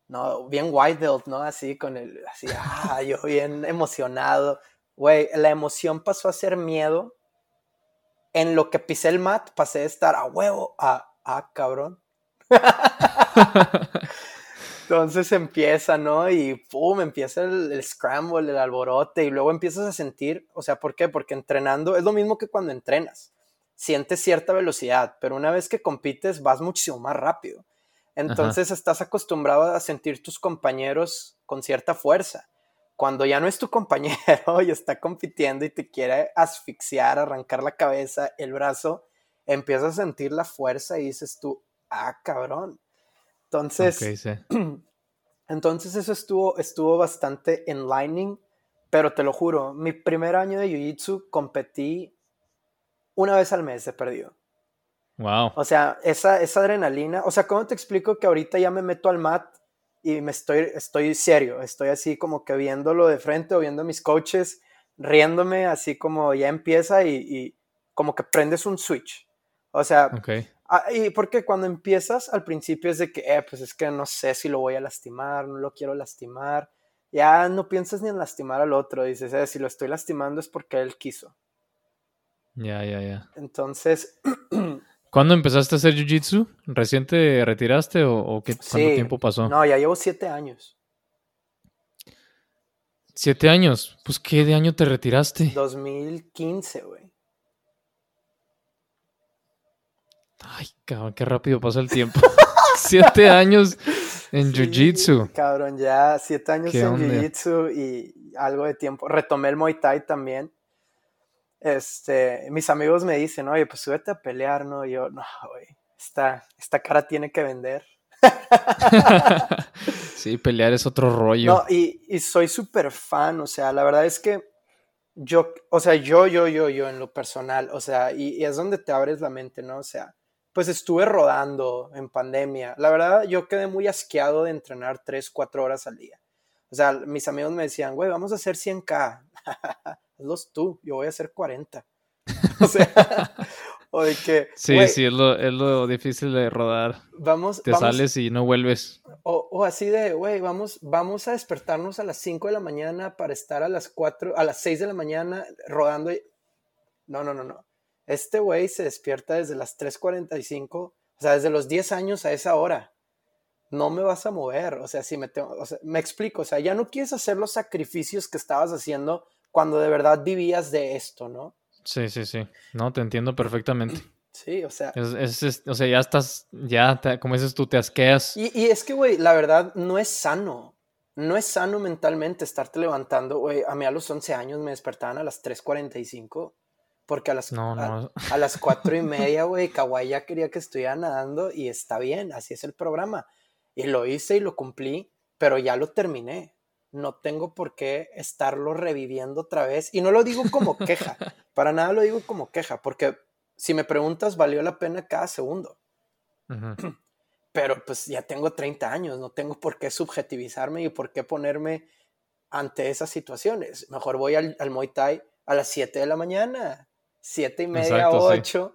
no, bien white belt, ¿no? Así con el, así, ah, yo bien emocionado. Güey, la emoción pasó a ser miedo. En lo que pisé el mat, pasé de estar a huevo a, a cabrón. Entonces empieza, ¿no? Y pum, empieza el, scramble, el alborote, y luego empiezas a sentir, o sea, ¿por qué? Porque entrenando es lo mismo que cuando entrenas. Sientes cierta velocidad, pero una vez que compites vas muchísimo más rápido. Entonces estás acostumbrado a sentir tus compañeros con cierta fuerza. Cuando ya no es tu compañero y está compitiendo y te quiere asfixiar, arrancar la cabeza, el brazo, empiezas a sentir la fuerza y dices tú, ah, cabrón entonces, entonces eso estuvo, estuvo bastante enlightening, pero te lo juro, mi primer año de Jiu-Jitsu competí una vez al mes he perdido. Wow. O sea, esa, esa adrenalina, o sea, ¿cómo te explico que ahorita ya me meto al mat y me estoy, estoy serio, estoy así como que viéndolo de frente o viendo a mis coaches, riéndome, así como ya empieza y, y como que prendes un switch. O sea, okay. Ah, y porque cuando empiezas al principio es de que, eh, pues es que no sé si lo voy a lastimar, no lo quiero lastimar. Ya no piensas ni en lastimar al otro, dices, eh, si lo estoy lastimando es porque él quiso. Ya, ya, ya. Entonces. ¿Cuándo empezaste a hacer jiu-jitsu? ¿Recién te retiraste o, qué, cuánto tiempo pasó? No, ya llevo siete años. Siete años. Pues, ¿qué de año te retiraste? 2015, güey. Ay, cabrón, qué rápido pasa el tiempo. siete años en Jiu-Jitsu. Cabrón, ya siete años en Jiu-Jitsu y algo de tiempo. Retomé el Muay Thai también. Este, mis amigos me dicen, oye, pues súbete a pelear, ¿no? Y yo, no, güey, esta, esta cara tiene que vender. sí, pelear es otro rollo. No, y, y soy súper fan, o sea, la verdad es que yo, o sea, yo, yo, yo, yo en lo personal, o sea, y, y es donde te abres la mente, ¿no? O sea, pues estuve rodando en pandemia. La verdad, yo quedé muy asqueado de entrenar 3, 4 horas al día. O sea, mis amigos me decían, güey, vamos a hacer 100K. Hazlos tú, yo voy a hacer 40. o sea, o de que... Sí, sí, es lo, es lo, difícil de rodar. Vamos... Te sales y no vuelves. O, o así de, güey, vamos, vamos a despertarnos a las 5 de la mañana para estar a las 4, a las 6 de la mañana rodando. No, no, no, no este güey se despierta desde las 3.45, o sea, desde los 10 años a esa hora. No me vas a mover, o sea, si me tengo, o sea, me explico, o sea, ya no quieres hacer los sacrificios que estabas haciendo cuando de verdad vivías de esto, ¿no? Sí, sí, sí. No, te entiendo perfectamente. Sí, o sea. Es, o sea, ya estás, ya, como dices tú, te asqueas. Y, y es que, güey, la verdad, no es sano. No es sano mentalmente estarte levantando, güey. A mí a los 11 años me despertaban a las 3.45. Porque a las, A, las cuatro y media, güey, Kawai ya quería que estuviera nadando y está bien, así es el programa. Y lo hice y lo cumplí, pero ya lo terminé. No tengo por qué estarlo reviviendo otra vez. Y no lo digo como queja, para nada lo digo como queja, porque si me preguntas, valió la pena cada segundo. Pero pues ya tengo 30 años, no tengo por qué subjetivizarme y por qué ponerme ante esas situaciones. Mejor voy al, al Muay Thai a las 7 de la mañana siete y media, ocho,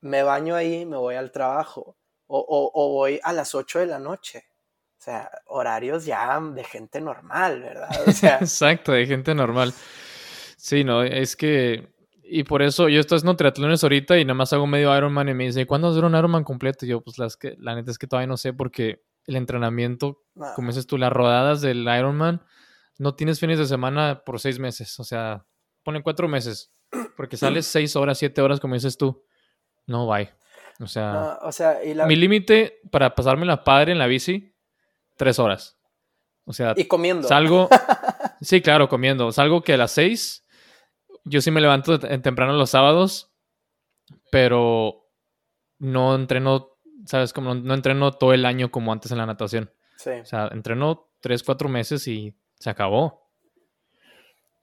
me baño ahí, me voy al trabajo. O, voy a las 8 de la noche. O sea, horarios ya de gente normal, ¿verdad? Exacto, de gente normal. Sí, no, es que. Y por eso yo estoy haciendo triatlones ahorita y nada más hago medio Ironman y me dice, ¿cuándo hacer un Ironman completo? Y yo, pues las que, la neta es que todavía no sé porque el entrenamiento, como dices tú, las rodadas del Ironman, no tienes fines de semana por seis meses. O sea, ponen cuatro meses. Porque sales seis horas, siete horas, como dices tú. No, bye. O sea, o sea mi límite para pasarme la padre en la bici, tres horas. O sea, y comiendo. Salgo, sí, claro, comiendo. Salgo que a las seis, yo sí me levanto temprano los sábados, pero no entreno, ¿sabes? Como no, entreno todo el año como antes en la natación. Sí. O sea, entreno tres, cuatro meses y se acabó.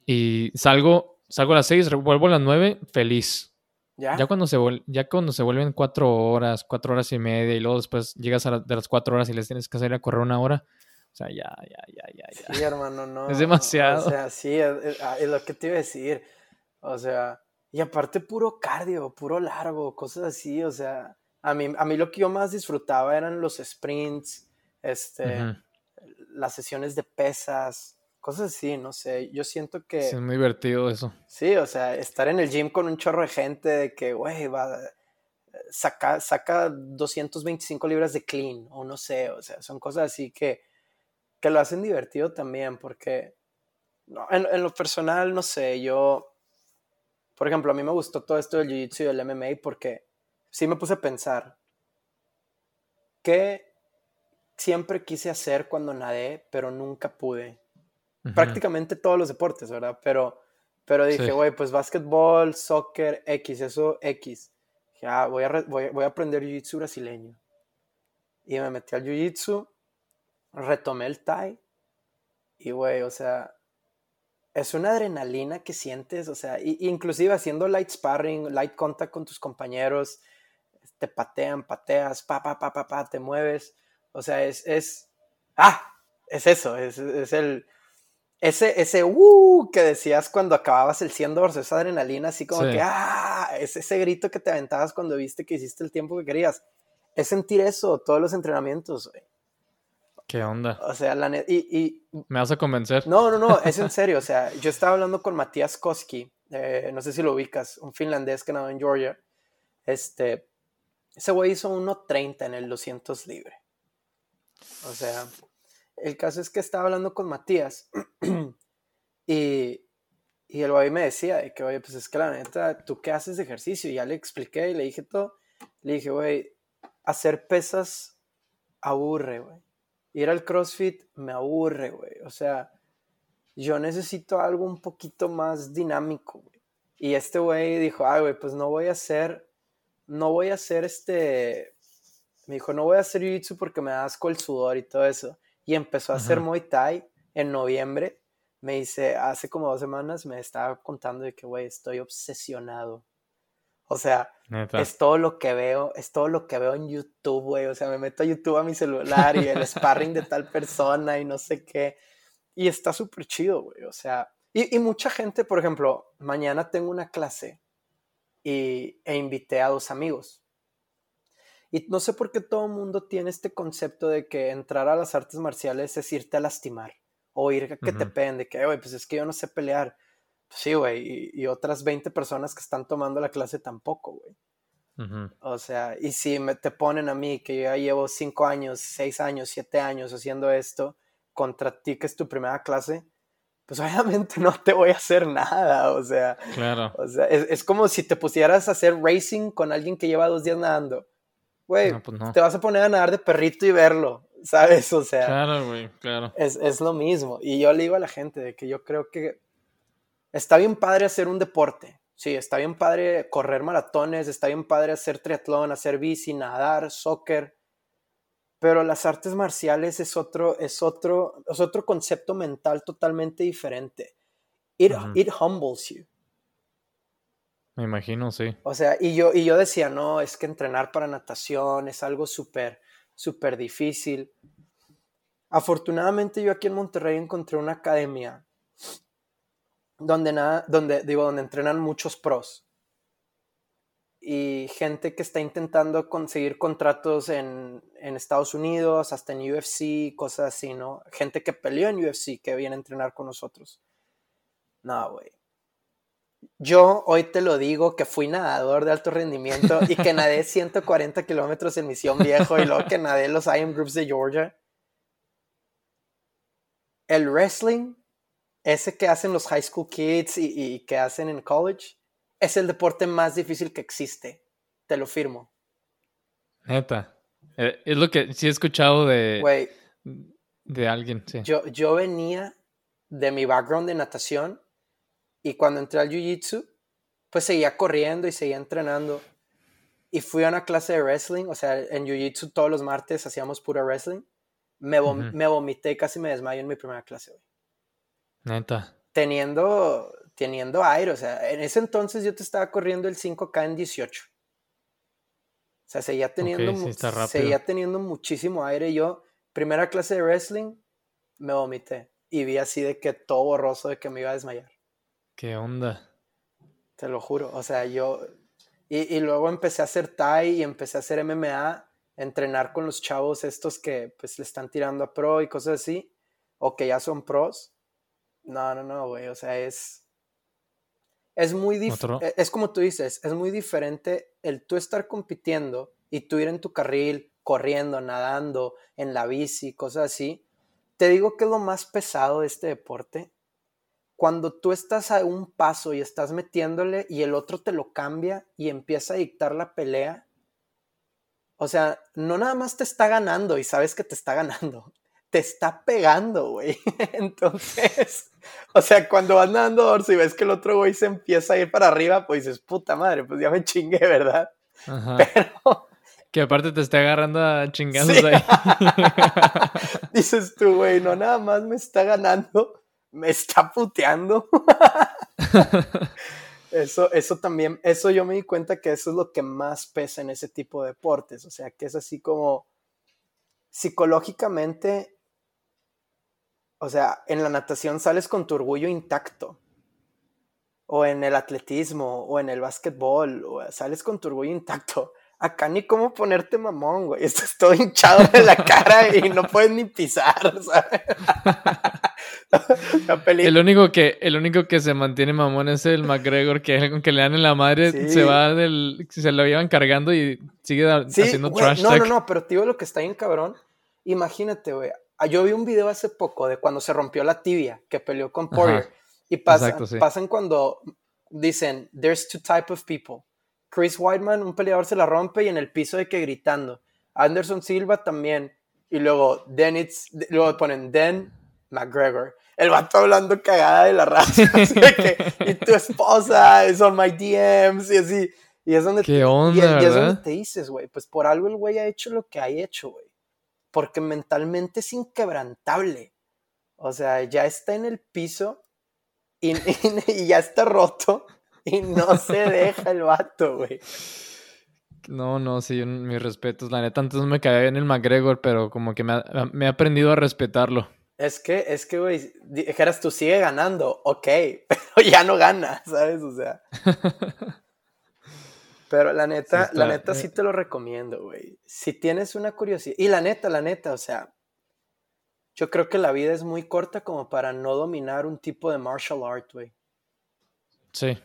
Y salgo salgo a las 6, vuelvo a las 9, feliz. ¿Ya? Ya cuando, se ya cuando se vuelven 4 horas, 4 horas y media, y luego después llegas a de las 4 horas y les tienes que salir a correr una hora. O sea, ya, ya, ya, ya, ya. Sí, hermano, no. Es demasiado. O sea, sí, ah, es, lo que te iba a decir. O sea, y aparte puro cardio, puro largo, cosas así. O sea, a mí, a mí lo que yo más disfrutaba eran los sprints, este, las sesiones de pesas, cosas así, no sé, yo siento que... es muy divertido eso. Sí, o sea, estar en el gym con un chorro de gente de que, güey, va, saca, saca 225 libras de clean, o no sé, o sea, son cosas así que, que lo hacen divertido también, porque no, en, lo personal, no sé, yo, por ejemplo, a mí me gustó todo esto del Jiu-Jitsu y del MMA porque sí me puse a pensar, ¿qué siempre quise hacer cuando nadé, pero nunca pude? Prácticamente todos los deportes, ¿verdad? Pero, pero dije, güey, pues básquetbol, soccer, X, eso X. Ya, ah, voy a, voy, voy a aprender jiu-jitsu brasileño. Y me metí al jiu-jitsu, retomé el Thai. Y, güey, o sea, es una adrenalina que sientes, o sea, inclusive haciendo light sparring, light contact con tus compañeros, te patean, pateas, pa, pa, pa, pa, pa, te mueves. O sea, es, es, ah, es eso, es, es el, ese, ese uh que decías cuando acababas el 100 doors, esa adrenalina así como que ah, es ese grito que te aventabas cuando viste que hiciste el tiempo que querías. Es sentir eso todos los entrenamientos, güey. ¿Qué onda? O sea, la y, ¿Me vas a convencer? No, no, no, es en serio. O sea, yo estaba hablando con Matías Koski, eh, no sé si lo ubicas, un finlandés que nadó en Georgia. Este, ese güey hizo 1.30 en el 200 libre. O sea, el caso es que estaba hablando con Matías Y, y el güey me decía de que, oye, pues es que la neta, ¿tú qué haces de ejercicio? Y ya le expliqué y le dije todo. Le dije, güey, hacer pesas aburre, güey. Ir al CrossFit me aburre, güey. O sea, yo necesito algo un poquito más dinámico, güey. Y este güey dijo, ay, güey, pues no voy a hacer, no voy a hacer este, me dijo, no voy a hacer jiu-jitsu porque me da asco el sudor y todo eso. Y empezó a hacer Muay Thai en noviembre. Me dice, hace como dos semanas me estaba contando de que, güey, estoy obsesionado. O sea, es todo lo que veo, es todo lo que veo en YouTube, güey. O sea, me meto a YouTube a mi celular y el sparring de tal persona y no sé qué. Y está súper chido, güey. O sea, y, mucha gente, por ejemplo, mañana tengo una clase y, e invité a dos amigos. Y no sé por qué todo el mundo tiene este concepto de que entrar a las artes marciales es irte a lastimar o ir a que te peguen, de que, güey, pues es que yo no sé pelear. Pues sí, güey, y, otras 20 personas que están tomando la clase tampoco, güey. O sea, y si me, te ponen a mí, que yo ya llevo 5 años, 6 años, 7 años haciendo esto, contra ti que es tu primera clase, pues obviamente no te voy a hacer nada, o sea, claro. o sea es, como si te pusieras a hacer racing con alguien que lleva dos días nadando. Güey, pues te vas a poner a nadar de perrito y verlo, ¿sabes? O sea, claro, güey, claro. Es, es lo mismo. Y yo le digo a la gente de que yo creo que está bien padre hacer un deporte. Sí, está bien padre correr maratones, está bien padre hacer triatlón, hacer bici, nadar, soccer, pero las artes marciales es otro, es otro, es otro concepto mental totalmente diferente. It, it humbles you. Me imagino, sí. O sea, y yo, y yo decía, no, es que entrenar para natación es algo súper, súper difícil. Afortunadamente yo aquí en Monterrey encontré una academia donde nada, donde, digo, donde entrenan muchos pros y gente que está intentando conseguir contratos en, Estados Unidos, hasta en UFC, cosas así, ¿no? Gente que peleó en UFC que viene a entrenar con nosotros. No, güey. Yo hoy te lo digo que fui nadador de alto rendimiento y que nadé 140 kilómetros en Misión Viejo y luego que nadé los IM Groups de Georgia. El wrestling, ese que hacen los high school kids y que hacen en college, es el deporte más difícil que existe. Te lo firmo. Neta. Eh, es lo que sí he escuchado de, de alguien. Sí. Yo, yo venía de mi background de natación y cuando entré al jiu-jitsu, pues seguía corriendo y seguía entrenando. Y fui a una clase de wrestling, o sea, en jiu-jitsu todos los martes hacíamos pura wrestling. Me, me vomité y casi me desmayo en mi primera clase hoy. Neta. Teniendo teniendo aire. O sea, en ese entonces yo te estaba corriendo el 5K en 18. O sea, seguía teniendo, seguía teniendo muchísimo aire. Yo, primera clase de wrestling, me vomité. Y vi así de que todo borroso de que me iba a desmayar. ¿Qué onda? Te lo juro. O sea, yo... Y, y luego empecé a hacer Thai y empecé a hacer MMA, entrenar con los chavos estos que pues le están tirando a pro y cosas así, o que ya son pros. No, no, no, güey. O sea, es es muy e, es como tú dices, es muy diferente el tú estar compitiendo y tú ir en tu carril, corriendo, nadando, en la bici, cosas así. Te digo que es lo más pesado de este deporte. Cuando tú estás a un paso y estás metiéndole y el otro te lo cambia y empieza a dictar la pelea. O sea, no nada más te está ganando y sabes que te está ganando, te está pegando, güey. Entonces, o sea, cuando vas nadando dorso y ves que el otro güey se empieza a ir para arriba, pues dices, puta madre, pues ya me chingué, ¿verdad? Ajá. Pero. Que aparte te esté agarrando a chingados ahí. dices tú, güey, no nada más me está ganando, me está puteando. eso, eso también, eso yo me di cuenta que eso es lo que más pesa en ese tipo de deportes. O sea, que es así como psicológicamente o sea, en la natación sales con tu orgullo intacto. O en el atletismo, o en el básquetbol, o sales con tu orgullo intacto. Acá ni cómo ponerte mamón, güey. Estás todo hinchado de la cara y no puedes ni pisar, ¿sabes? el, único que, el único que se mantiene mamón es el McGregor, que que le dan en la madre, se va del. Se lo llevan cargando y sigue haciendo trash No, no, no, pero tío, lo que está bien cabrón. Imagínate, güey. Ah, yo vi un video hace poco de cuando se rompió la tibia, que peleó con Poirier. Y pasa, pasan cuando dicen, there's two type of people. Chris Whiteman, un peleador se la rompe y en el piso hay que gritando. Anderson Silva también. Y luego, then it's, luego ponen, then McGregor. El vato hablando cagada de la raza. y tu esposa es on my DMs y así. Y es donde, ¿Qué onda, y, es donde te dices, güey, pues por algo el güey ha hecho lo que ha hecho, güey. Porque mentalmente es inquebrantable. O sea, ya está en el piso y, ya está roto y no se deja el vato, güey. No, no, sí, mis respetos. La neta, antes no me caía en el McGregor, pero como que me, me he aprendido a respetarlo. Es que, es que, güey, dijeras tú sigue ganando, ok, pero ya no gana, ¿sabes? O sea. Pero la neta, la neta sí te lo recomiendo, güey. Si tienes una curiosidad. Y la neta, la neta, o sea. Yo creo que la vida es muy corta como para no dominar un tipo de martial art, güey. Sí.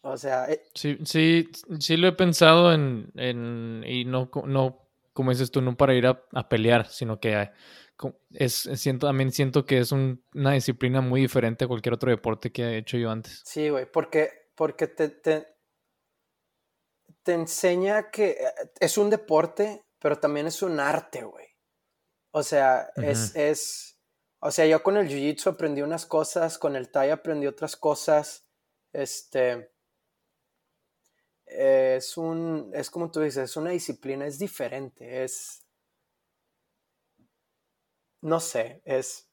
O sea. Eh, sí, sí, sí lo he pensado en. en y no, no, como dices tú, no para ir a, pelear, sino que es, siento, también siento que es una disciplina muy diferente a cualquier otro deporte que he hecho yo antes. Sí, güey, porque, porque te, te enseña que eh, es un deporte, pero también es un arte, güey. O sea, es, es, o sea, yo con el jiu-jitsu aprendí unas cosas, con el Thai aprendí otras cosas, este, es un, es como tú dices, es una disciplina, es diferente, es, no sé, es,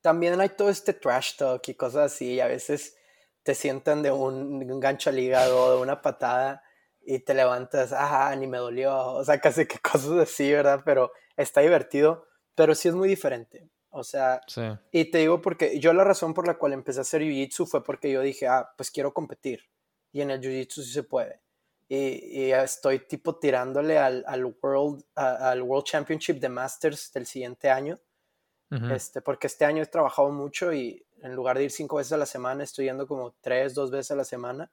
también hay todo este trash talk y cosas así, y a veces te sientan de un, gancho al hígado, de una patada y te levantas, ajá, ni me dolió, o sea, casi que cosas así, ¿verdad? Pero está divertido, pero sí es muy diferente. O sea, y te digo porque yo la razón por la cual empecé a hacer Jiu-Jitsu fue porque yo dije, ah, pues quiero competir. Y en el Jiu-Jitsu sí se puede. Y, estoy tipo tirándole al, al World, al World Championship de Masters del siguiente año. este, porque este año he trabajado mucho y en lugar de ir cinco veces a la semana, estoy yendo como tres, dos veces a la semana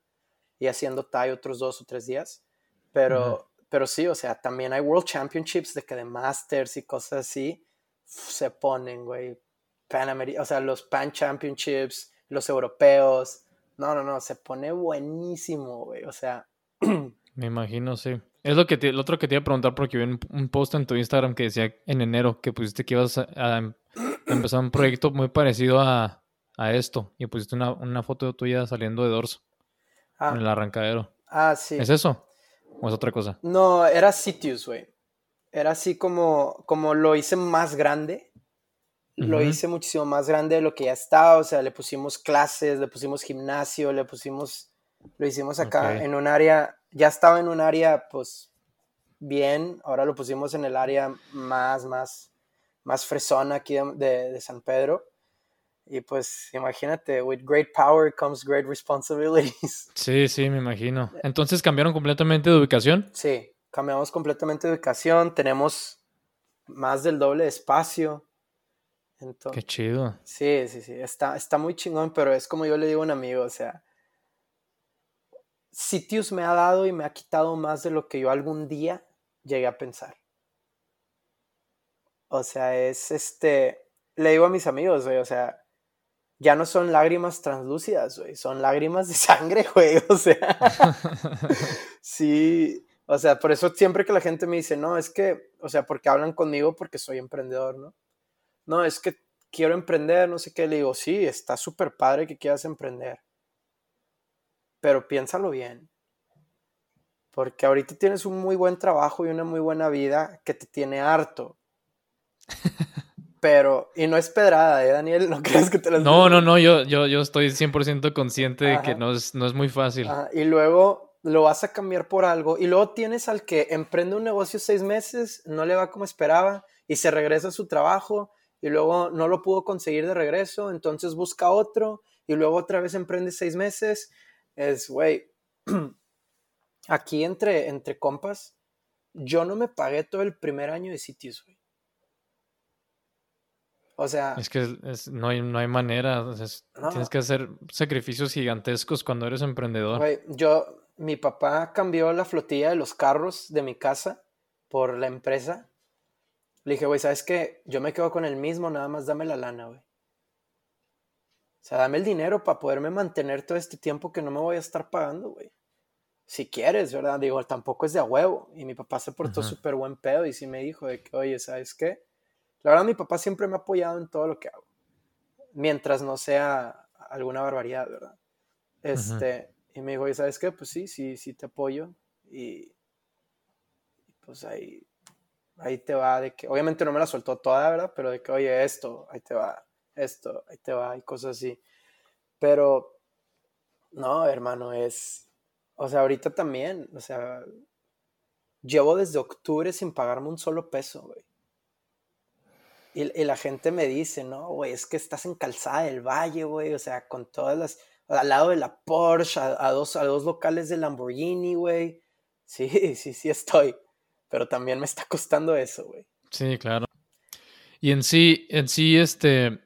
y haciendo Thai otros dos o tres días. Pero, pero sí, o sea, también hay World Championships de que de Masters y cosas así se ponen, güey. Pan o sea, los Pan Championships, los europeos. No, no, no, se pone buenísimo, güey. O sea. Me imagino, sí. Es lo que te, otro que te iba a preguntar porque vi un, post en tu Instagram que decía en enero que pusiste que ibas a empezar un proyecto muy parecido a, a esto y pusiste una, una foto tuya saliendo de dorso ah. en el arrancadero. Ah, sí. ¿Es eso? ¿O es otra cosa? No, era Sitius, güey. Era así como, como lo hice más grande. Lo hice muchísimo más grande de lo que ya estaba. O sea, le pusimos clases, le pusimos gimnasio, le pusimos. Lo hicimos acá en un área. Ya estaba en un área, pues, bien. Ahora lo pusimos en el área más, más, más fresona aquí de, de San Pedro. Y pues imagínate, with great power comes great responsibilities. Sí, sí, me imagino. Entonces cambiaron completamente de ubicación. Sí, cambiamos completamente de ubicación. Tenemos más del doble de espacio. Qué chido. Sí, sí, sí. Está, está muy chingón, pero es como yo le digo a un amigo, o sea, Sitius me ha dado y me ha quitado más de lo que yo algún día llegué a pensar. O sea, es este, le digo a mis amigos, o sea, ya no son lágrimas translúcidas, güey, son lágrimas de sangre, güey, o sea, sí, o sea, por eso siempre que la gente me dice, no, es que, o sea, porque hablan conmigo porque soy emprendedor, ¿no? No, es que quiero emprender, no sé qué, le digo, sí, está súper padre que quieras emprender, pero piénsalo bien, porque ahorita tienes un muy buen trabajo y una muy buena vida que te tiene harto. Pero, y no es pedrada, ¿eh, Daniel? No crees que te las No, no, no, yo, yo, yo estoy 100% consciente de que no es, no es muy fácil. Y luego lo vas a cambiar por algo. Y luego tienes al que emprende un negocio seis meses, no le va como esperaba y se regresa a su trabajo y luego no lo pudo conseguir de regreso, entonces busca otro y luego otra vez emprende seis meses. Es, güey, aquí entre, entre compas, yo no me pagué todo el primer año de sitios, güey. O sea. Es que no, hay, no hay manera. Tienes que hacer sacrificios gigantescos cuando eres emprendedor. yo, mi papá cambió la flotilla de los carros de mi casa por la empresa. Le dije, güey, ¿sabes qué? Yo me quedo con el mismo, nada más dame la lana, güey. Sea, dame el dinero para poderme mantener todo este tiempo que no me voy a estar pagando, güey. Si quieres, ¿verdad? Digo, tampoco es de a huevo. Y mi papá se portó súper buen pedo y sí me dijo de que, oye, ¿sabes qué? La verdad, mi papá siempre me ha apoyado en todo lo que hago. Mientras no sea alguna barbaridad, ¿verdad? Este, y me dijo, oye, ¿sabes qué? Pues sí, sí, sí te apoyo. Y pues ahí, ahí te va de que, obviamente no me la soltó toda, ¿verdad? Pero de que, oye, esto, ahí te va esto, ahí te va, y cosas así. Pero, no, hermano, es, o sea, ahorita también, o sea, llevo desde octubre sin pagarme un solo peso, güey. Y, la gente me dice, no, güey, es que estás en Calzada del Valle, güey, o sea, con todas las, al lado de la Porsche, a, dos, a dos locales de Lamborghini, güey. Sí, sí, sí estoy, pero también me está costando eso, güey. Sí, claro. Y en sí, en sí, este,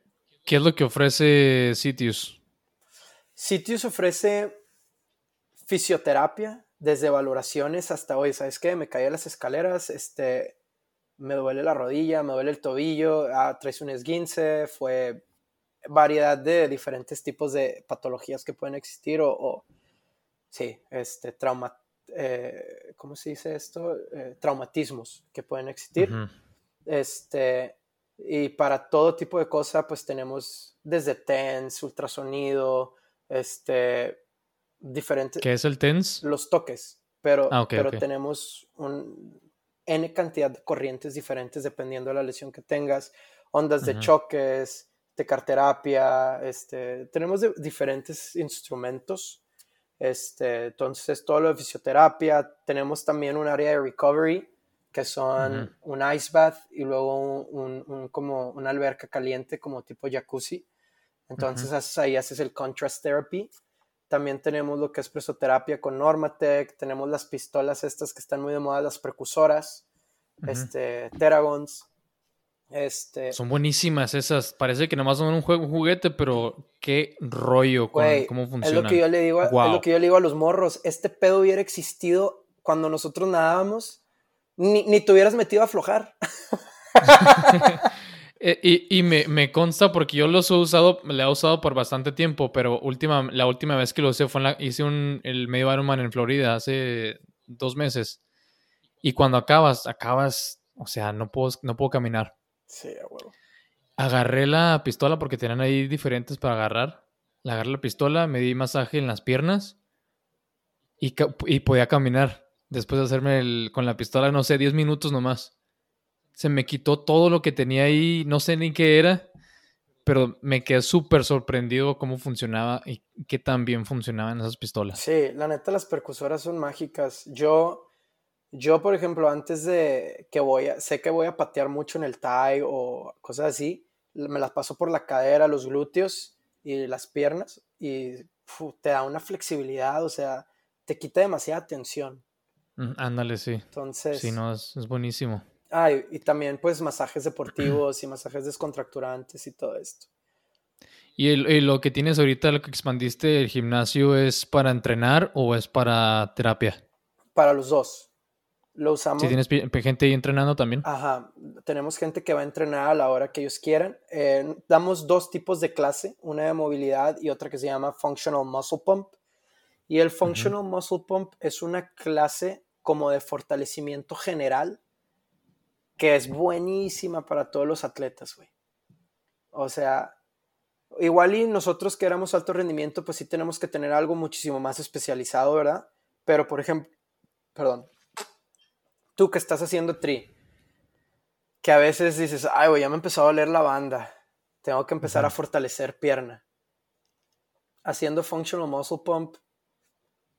¿Qué es lo que ofrece Sitius? Sitius ofrece fisioterapia, desde valoraciones hasta hoy. ¿Sabes qué? Me caí a las escaleras, este, me duele la rodilla, me duele el tobillo, ah, traes un esguince, fue variedad de diferentes tipos de patologías que pueden existir o, sí, este, trauma, eh, ¿cómo se dice esto? Eh, traumatismos que pueden existir. Este, y para todo tipo de cosas, pues tenemos desde TENS, ultrasonido, este, diferentes... ¿Qué es el TENS? Los toques, pero, ah, pero tenemos un N cantidad de corrientes diferentes dependiendo de la lesión que tengas, ondas de choques, tecarterapia, este, tenemos diferentes instrumentos. Este, entonces, todo lo de fisioterapia, tenemos también un área de recovery, que son un ice bath y luego un, como una alberca caliente como tipo jacuzzi. Entonces ahí haces el contrast therapy. También tenemos lo que es presoterapia con Normatec, tenemos las pistolas estas que están muy de moda, las precursoras, este, Teragons. Este... Son buenísimas esas. Parece que nomás son un, juguete, pero qué rollo con cómo funciona. Es lo, que yo le digo, es lo que yo le digo a los morros. Este pedo hubiera existido cuando nosotros nadábamos ni, ni te hubieras metido a aflojar. Eh, y, me, consta porque yo los he usado, le he usado por bastante tiempo, pero última, la última vez que lo usé fue en la, hice un, el medio Ironman en Florida hace dos meses. Y cuando acabas, acabas, o sea, no puedo, no puedo caminar. Sí, Agarré la pistola porque tenían ahí diferentes para agarrar. Le agarré la pistola, me di masaje en las piernas y, y podía caminar después de hacerme el, con la pistola, no sé, 10 minutos nomás. Se me quitó todo lo que tenía ahí, no sé ni qué era, pero me quedé súper sorprendido cómo funcionaba y qué tan bien funcionaban esas pistolas. Sí, la neta las percusoras son mágicas. Yo, yo por ejemplo, antes de que voy a, sé que voy a patear mucho en el tie o cosas así, me las paso por la cadera, los glúteos y las piernas y te da una flexibilidad, o sea, te quita demasiada tensión. Ándale, sí. Entonces. Sí, no, es, buenísimo. Ah, y, también pues masajes deportivos y masajes descontracturantes y todo esto. ¿Y, lo que tienes ahorita, lo que expandiste, el gimnasio, es para entrenar o es para terapia? Para los dos. Lo usamos. ¿Si tienes gente ahí entrenando también? Ajá. Tenemos gente que va a entrenar a la hora que ellos quieran. Eh, damos dos tipos de clase, una de movilidad y otra que se llama Functional Muscle Pump. Y el Functional Muscle Pump es una clase como de fortalecimiento general que es buenísima para todos los atletas, güey. O sea, igual y nosotros que éramos alto rendimiento, pues sí tenemos que tener algo muchísimo más especializado, ¿verdad? Pero, por ejemplo, perdón, tú que estás haciendo tri, que a veces dices, ay, güey, ya me empezó a doler la banda, tengo que empezar a fortalecer pierna. Haciendo functional muscle pump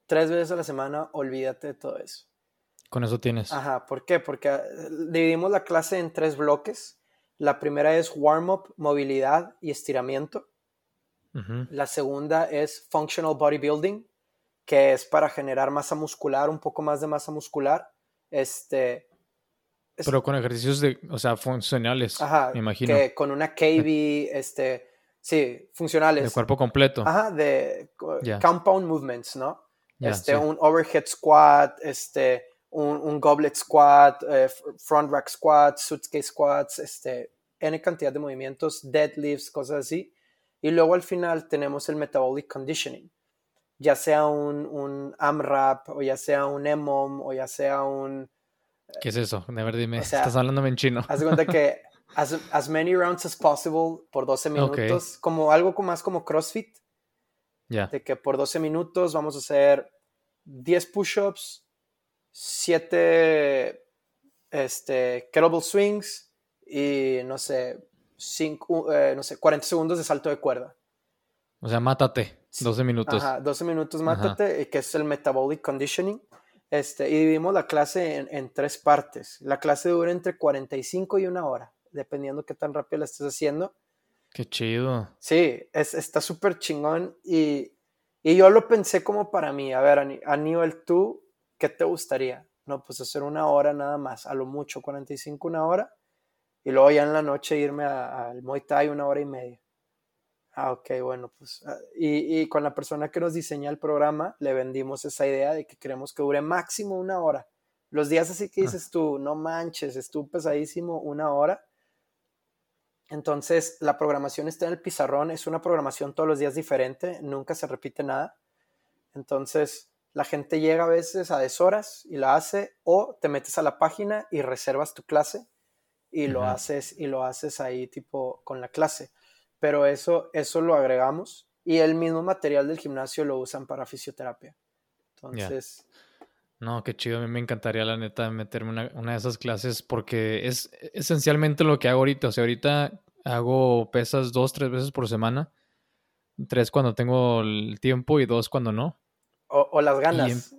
tres veces a la semana, olvídate de todo eso. Con eso tienes. Ajá, ¿por qué? Porque ah, dividimos la clase en tres bloques. La primera es warm-up, movilidad y estiramiento. La segunda es functional bodybuilding, que es para generar masa muscular, un poco más de masa muscular. Este, Pero con ejercicios de, o sea, funcionales, ajá, me imagino. Que con una KB, este, sí, funcionales. De cuerpo completo. Ajá, de compound movements, ¿no? este, un overhead squat, este, un, goblet squat, eh, front rack squat, suitcase squats, este, N cantidad de movimientos, deadlifts, cosas así. Y luego al final tenemos el metabolic conditioning, ya sea un, un AMRAP o ya sea un EMOM o ya sea un... ¿Qué es eso? De ver, dime, estás hablándome en chino. Haz de cuenta que as, as, many rounds as possible por 12 minutos, como algo más como CrossFit. Ya. De que por 12 minutos vamos a hacer 10 push-ups, 7 este, kettlebell swings y no sé, cinco, eh, no sé, 40 segundos de salto de cuerda. O sea, mátate, 12 minutos. Ajá, 12 minutos mátate, que es el metabolic conditioning. Este, y dividimos la clase en, en, tres partes. La clase dura entre 45 y una hora, dependiendo qué tan rápido la estés haciendo. Qué chido. Sí, es, está súper chingón y, y, yo lo pensé como para mí. A ver, Aníbal, ¿tú qué te gustaría? No, pues hacer una hora nada más, a lo mucho, 45, una hora y luego ya en la noche irme al Muay Thai una hora y media. Ah, ok, bueno, pues. Ah, y, y, con la persona que nos diseña el programa, le vendimos esa idea de que queremos que dure máximo una hora. Los días así que ah. dices tú, no manches, estuvo pesadísimo una hora. Entonces, la programación está en el pizarrón, es una programación todos los días diferente, nunca se repite nada. Entonces, la gente llega a veces a deshoras y la hace, o te metes a la página y reservas tu clase y lo haces y lo haces ahí tipo con la clase. Pero eso, eso lo agregamos y el mismo material del gimnasio lo usan para fisioterapia. Entonces... No, qué chido. A mí me encantaría, la neta, meterme una, una de esas clases porque es esencialmente lo que hago ahorita. O sea, ahorita hago pesas dos, tres veces por semana. Tres cuando tengo el tiempo y dos cuando no. O, las ganas.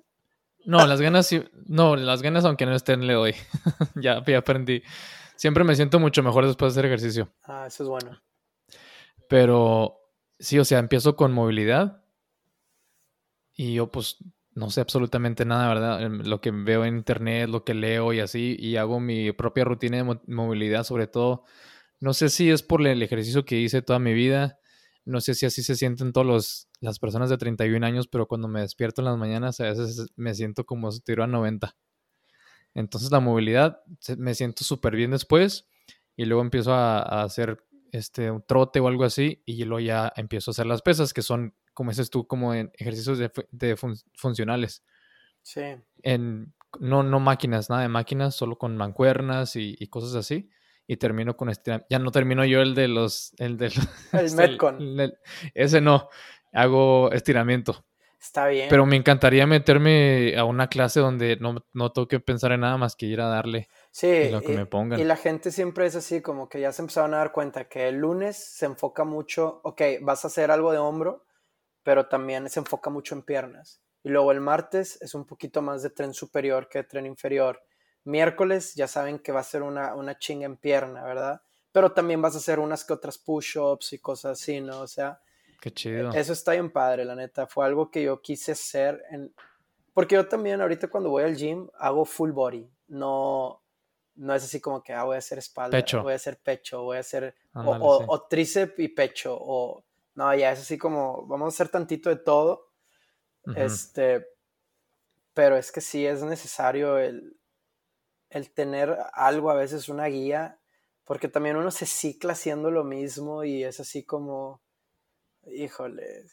No, las ganas. No, las ganas, aunque no estén, le doy. ya, ya aprendí. Siempre me siento mucho mejor después de hacer ejercicio. Ah, eso es bueno. Pero sí, o sea, empiezo con movilidad y yo pues no sé absolutamente nada, ¿verdad? Em, lo que veo en internet, lo que leo y así, y hago mi propia rutina de movilidad, sobre todo. No sé si es por el ejercicio que hice toda mi vida, no sé si así se sienten todas las personas de 31 años, pero cuando me despierto en las mañanas a veces me siento como si tiro a 90. Entonces la movilidad me siento súper bien después y luego empiezo a, hacer este, un trote o algo así y luego ya empiezo a hacer las pesas que son, como dices tú, como en ejercicios de, funcionales. Sí. En, no, no máquinas, nada de máquinas, solo con mancuernas y, cosas así. Y termino con este, ya no termino yo el de los, el de el Metcon. ese no, hago estiramiento. Está bien. Pero me encantaría meterme a una clase donde no, no tengo que pensar en nada más que ir a darle sí, lo que y, me pongan. Y la gente siempre es así, como que ya se empezaron a dar cuenta que el lunes se enfoca mucho, ok, vas a hacer algo de hombro, pero también se enfoca mucho en piernas. Y luego el martes es un poquito más de tren superior que de tren inferior. Miércoles ya saben que va a ser una, una chinga en pierna, ¿verdad? Pero también vas a hacer unas que otras push-ups y cosas así, ¿no? O sea, Qué chido. Eso está bien padre, la neta. Fue algo que yo quise hacer. En... Porque yo también ahorita cuando voy al gym hago full body. No, no es así como que ah, voy a hacer espalda, pecho. voy a hacer pecho, voy a hacer o, o, tríceps y pecho. O no, ya es así como vamos a hacer tantito de todo. Este, pero es que sí es necesario el, el tener algo, a veces una guía, porque también uno se cicla haciendo lo mismo y es así como Híjole.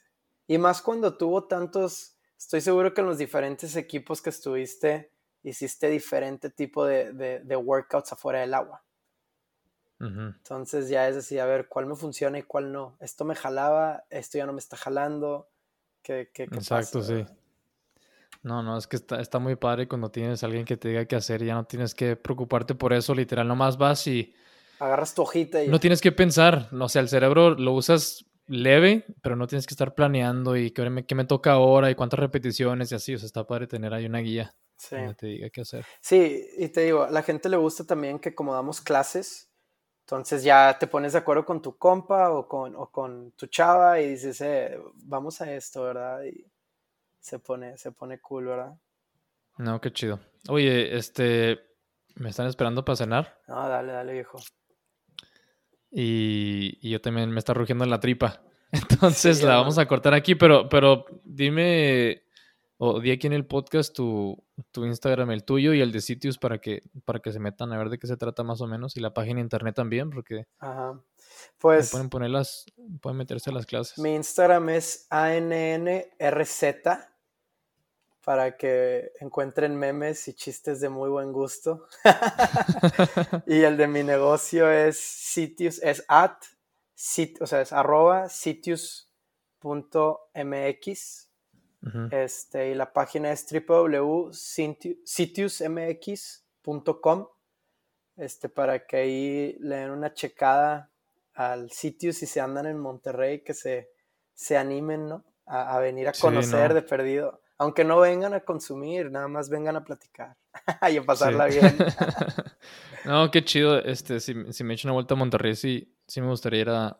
Y más cuando tuvo tantos, estoy seguro que en los diferentes equipos que estuviste, hiciste diferente tipo de, de, workouts afuera del agua. Entonces ya es así, a ver, cuál me funciona y cuál no. Esto me jalaba, esto ya no me está jalando. ¿Qué, qué, Exacto, sí. No, no, es que está, está muy padre cuando tienes a alguien que te diga qué hacer, ya no tienes que preocuparte por eso, literal, nomás vas y... Agarras tu hojita y... No tienes que pensar, no sé, el cerebro lo usas leve, pero no tienes que estar planeando y qué me, me toca ahora y cuántas repeticiones y así. O sea, está padre tener ahí una guía sí. donde te diga qué hacer. Sí, y te digo, a la gente le gusta también que como damos clases, entonces ya te pones de acuerdo con tu compa o con, o con tu chava y dices, eh, vamos a esto, ¿verdad? Y se pone, se pone cool, ¿verdad? No, qué chido. Oye, este, ¿me están esperando para cenar? No, dale, dale, viejo. Y, yo también me está rugiendo la tripa. Entonces la vamos a cortar aquí, pero, pero dime, o di aquí en el podcast tu, tu, Instagram, el tuyo y el de sitios para que, para que se metan a ver de qué se trata más o menos y la página de internet también, porque Ajá. Pues, pueden ponerlas, pueden meterse a las clases. Mi Instagram es ANNRZ para que encuentren memes y chistes de muy buen gusto. y el de mi negocio es sitios, es at, sit, o sea, es arroba sitius.mx este, y la página es www.sitiusmx.com este, para que ahí le den una checada al sitio si se andan en Monterrey, que se, se animen ¿no? a, venir a conocer de perdido. Aunque no vengan a consumir, nada más vengan a platicar y a pasarla bien. no, qué chido. Este, si, si me echo una vuelta a Monterrey, sí, sí me gustaría ir a,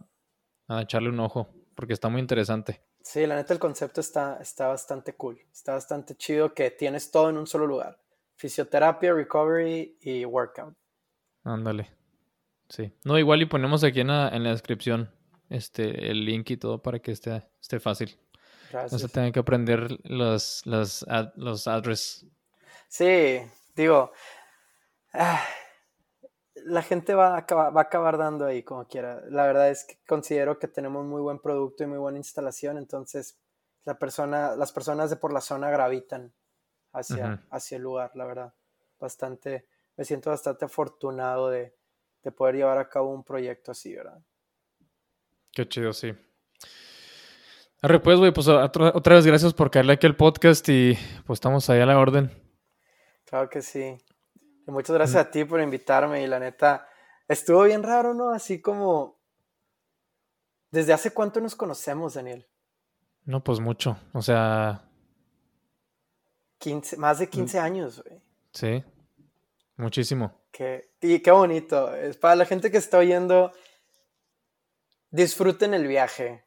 a echarle un ojo, porque está muy interesante. Sí, la neta el concepto está, está bastante cool, está bastante chido que tienes todo en un solo lugar. Fisioterapia, recovery y workout. Ándale. Sí. No, igual y ponemos aquí en la, en la descripción este, el link y todo para que esté, esté fácil. Gracias. No se tengan que aprender los, los, los address. Sí, digo, ah, la gente va a, acabar, va a acabar dando ahí como quiera. La verdad es que considero que tenemos muy buen producto y muy buena instalación, entonces la persona, las personas de por la zona gravitan hacia, hacia el lugar, la verdad. Bastante, me siento bastante afortunado de, de poder llevar a cabo un proyecto así, ¿verdad? Qué chido, sí. Arre, pues, güey, pues otra, otra, vez gracias por caerle aquí al podcast y pues estamos ahí a la orden. Claro que sí muchas gracias a ti por invitarme y la neta, estuvo bien raro, ¿no? Así como... ¿Desde hace cuánto nos conocemos, Daniel? No, pues mucho, o sea... 15, más de 15 mm. años, güey. Sí, muchísimo. Qué, y qué bonito. Es para la gente que está oyendo, disfruten el viaje.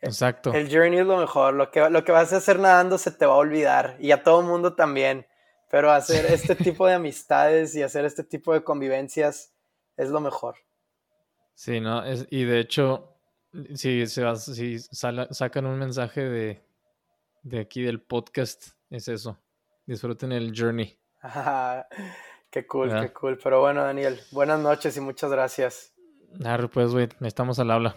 Exacto. El journey es lo mejor. Lo que, lo que vas a hacer nadando se te va a olvidar. Y a todo el mundo también. Pero hacer este tipo de amistades y hacer este tipo de convivencias es lo mejor. Sí, ¿no? Es, y de hecho, si, se si sacan un mensaje de, de aquí del podcast, es eso. Disfruten el journey. Qué cool, qué cool. Pero bueno, Daniel, buenas noches y muchas gracias. Claro, pues, güey, estamos al habla.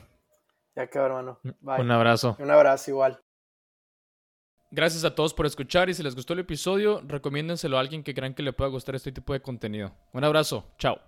Ya quedó, hermano. Bye. Un abrazo. Un abrazo igual. Gracias a todos por escuchar y si les gustó el episodio, recomiéndenselo a alguien que crean que le pueda gustar este tipo de contenido. Un abrazo, chao.